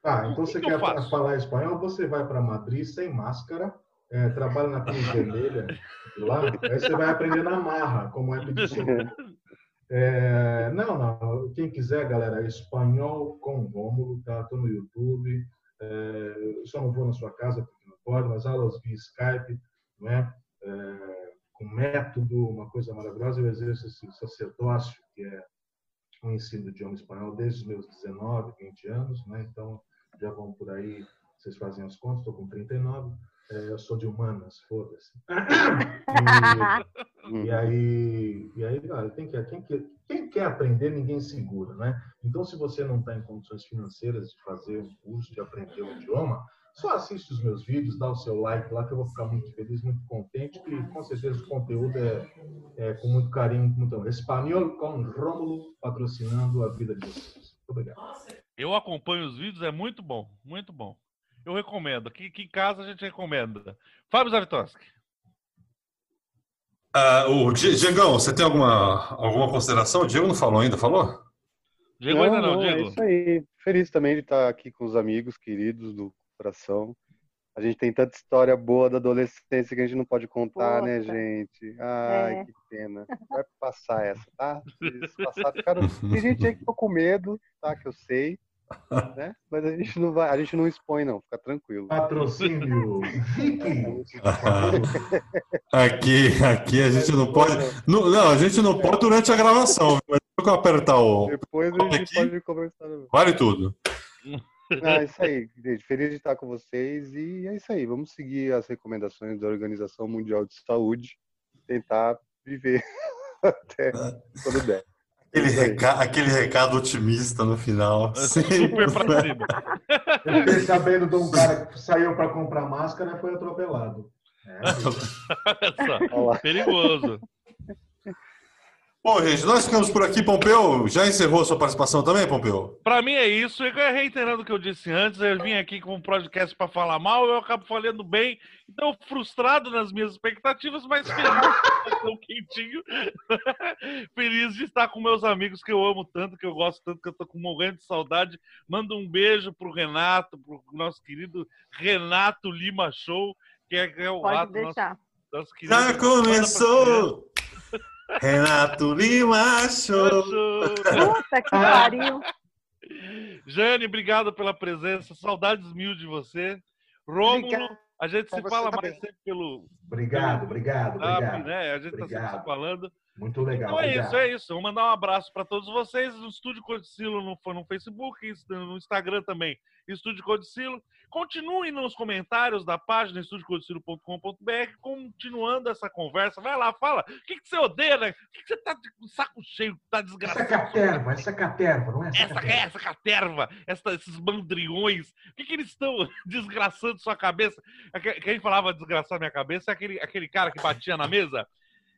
Ah, O então que você que quer falar espanhol, você vai para Madrid sem máscara, é, trabalha na Cruz Vermelha lá, aí você vai aprender na marra, como é pedir. *laughs* É, não, não, quem quiser, galera, espanhol com Rômulo, tá? Tô no YouTube, é, só não vou na sua casa porque não pode, mas aulas via Skype, né? É, com método, uma coisa maravilhosa, eu exerço esse sacerdócio, que é o ensino do idioma espanhol desde os meus 19, 20 anos, né? Então, já vão por aí, vocês fazem as contas, estou com 39, é, eu sou de humanas, foda-se. *coughs* E, e aí, e aí cara, quem, quer, quem, quer, quem quer aprender, ninguém segura, né? Então, se você não está em condições financeiras de fazer um curso, de aprender um idioma, só assiste os meus vídeos, dá o seu like lá, que eu vou ficar muito feliz, muito contente, e com certeza o conteúdo é, é com muito carinho, com muito amor. Espanhol com Rômulo, patrocinando a vida de vocês. Muito obrigado. Eu acompanho os vídeos, é muito bom, muito bom. Eu recomendo. Aqui, aqui em casa a gente recomenda. Fábio Zavitoski. Ah, o Di- Diegão, você tem alguma, alguma consideração? O Diego não falou ainda, falou? Diego ainda não, É Diego. isso aí. Feliz também de estar aqui com os amigos queridos do coração. A gente tem tanta história boa da adolescência que a gente não pode contar, né, Poxa. gente? Ai, É. que pena. Vai passar essa, tá? Passado, cara, *laughs* tem gente aí que ficou com medo, tá? Que eu sei, *laughs* né? Mas a gente não vai, a gente não expõe, não. Fica tranquilo. Patrocínio. *laughs* Aqui, aqui a gente não pode. Não, não, a gente não pode durante a gravação, mas depois que eu apertar o. Depois a gente Aqui? pode conversar. Vale tudo. Ah, isso aí, gente. Feliz de estar com vocês e é isso aí. Vamos seguir as recomendações da Organização Mundial de Saúde, tentar viver *laughs* até quando der. Aquele, reca- aquele recado otimista no final. *laughs* Super pra né? cima. Eu fiquei sabendo de um cara que saiu para comprar máscara e foi atropelado. É, *laughs* perigoso. Bom, gente, nós ficamos por aqui, Pompeu. Já encerrou a sua participação também, Pompeu? Pra mim é isso. E reiterando o que eu disse antes, eu vim aqui com um podcast pra falar mal, eu acabo falando bem. Então, frustrado nas minhas expectativas, mas feliz de estar tão quentinho. *laughs* feliz de estar com meus amigos que eu amo tanto, que eu gosto tanto, que eu tô com morrendo de saudade. Manda um beijo pro Renato, pro nosso querido Renato Lima Show, que é, que é o Pode ato nosso, deixar. nosso querido. Já começou! Renato Lima Show! Puta que pariu. Jane, obrigado pela presença. Saudades mil de você. Rômulo, Obrigado. a gente se fala também. mais sempre pelo Obrigado, obrigado, WhatsApp, obrigado. né? A gente tá sempre se falando. Muito legal. Então é isso, é isso. Vou mandar um abraço para todos vocês. No Estúdio Codicilo no, no Facebook, no Instagram também. Estúdio Codicilo. Continuem nos comentários da página estudiocodicilo.com.br, continuando essa conversa. Vai lá, fala. O que, que você odeia, né? O que, que você tá de saco cheio, tá Essa desgraçado? caterva, essa caterva, não é essa Essa, caterva? essa caterva, essa, esses mandriões, o que, que eles estão *laughs* desgraçando sua cabeça? Aque- Quem falava desgraçar minha cabeça é aquele, aquele cara que batia na mesa.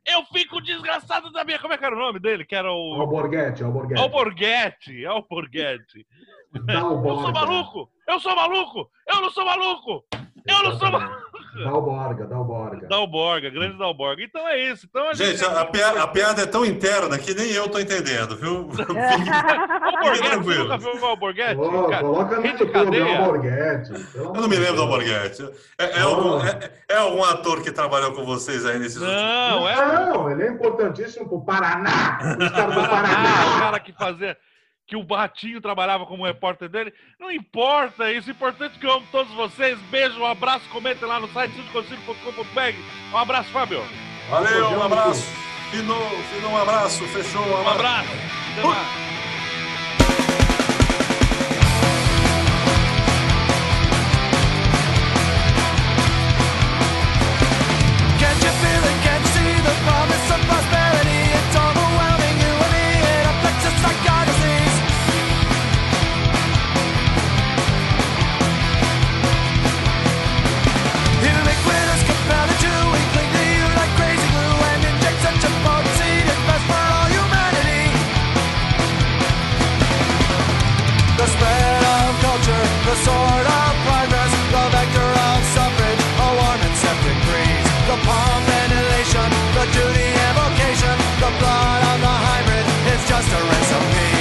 Eu fico desgraçado da minha. Como é que era o nome dele? Que era o. Alborguete, Alborguete. Alborguete. Alborguete. Eu sou maluco! Eu sou maluco! Eu não sou maluco! Eu não sou maluco! Dalborga, Dalborga. Dalborga, grande Dalborga. Então é isso. Então a Gente, a, a pia- a piada é tão interna que nem eu tô entendendo, viu? Alborguete, você tranquilo. nunca viu o Alborguete? Cara, coloca no YouTube. Alborguete. Eu não me lembro do Alborguete. É, é algum, é- é algum ator que trabalhou com vocês aí nesses últimos... Não, é Não, ele é importantíssimo pro Paraná. Os caras do Ah, o Paraná. cara que fazia. Que o Batinho trabalhava como repórter dele. Não importa isso. O importante é que eu amo todos vocês. Beijo, um abraço. Comentem lá no site sudconselho.com.br. Um abraço, Fábio. Valeu, um abraço. Fino, Fino, um abraço. Fechou, um Um abraço. sword of progress, the vector of suffrage, a warm and septic breeze, the pomp and elation, the duty and the blood of the hybrid, is just a recipe.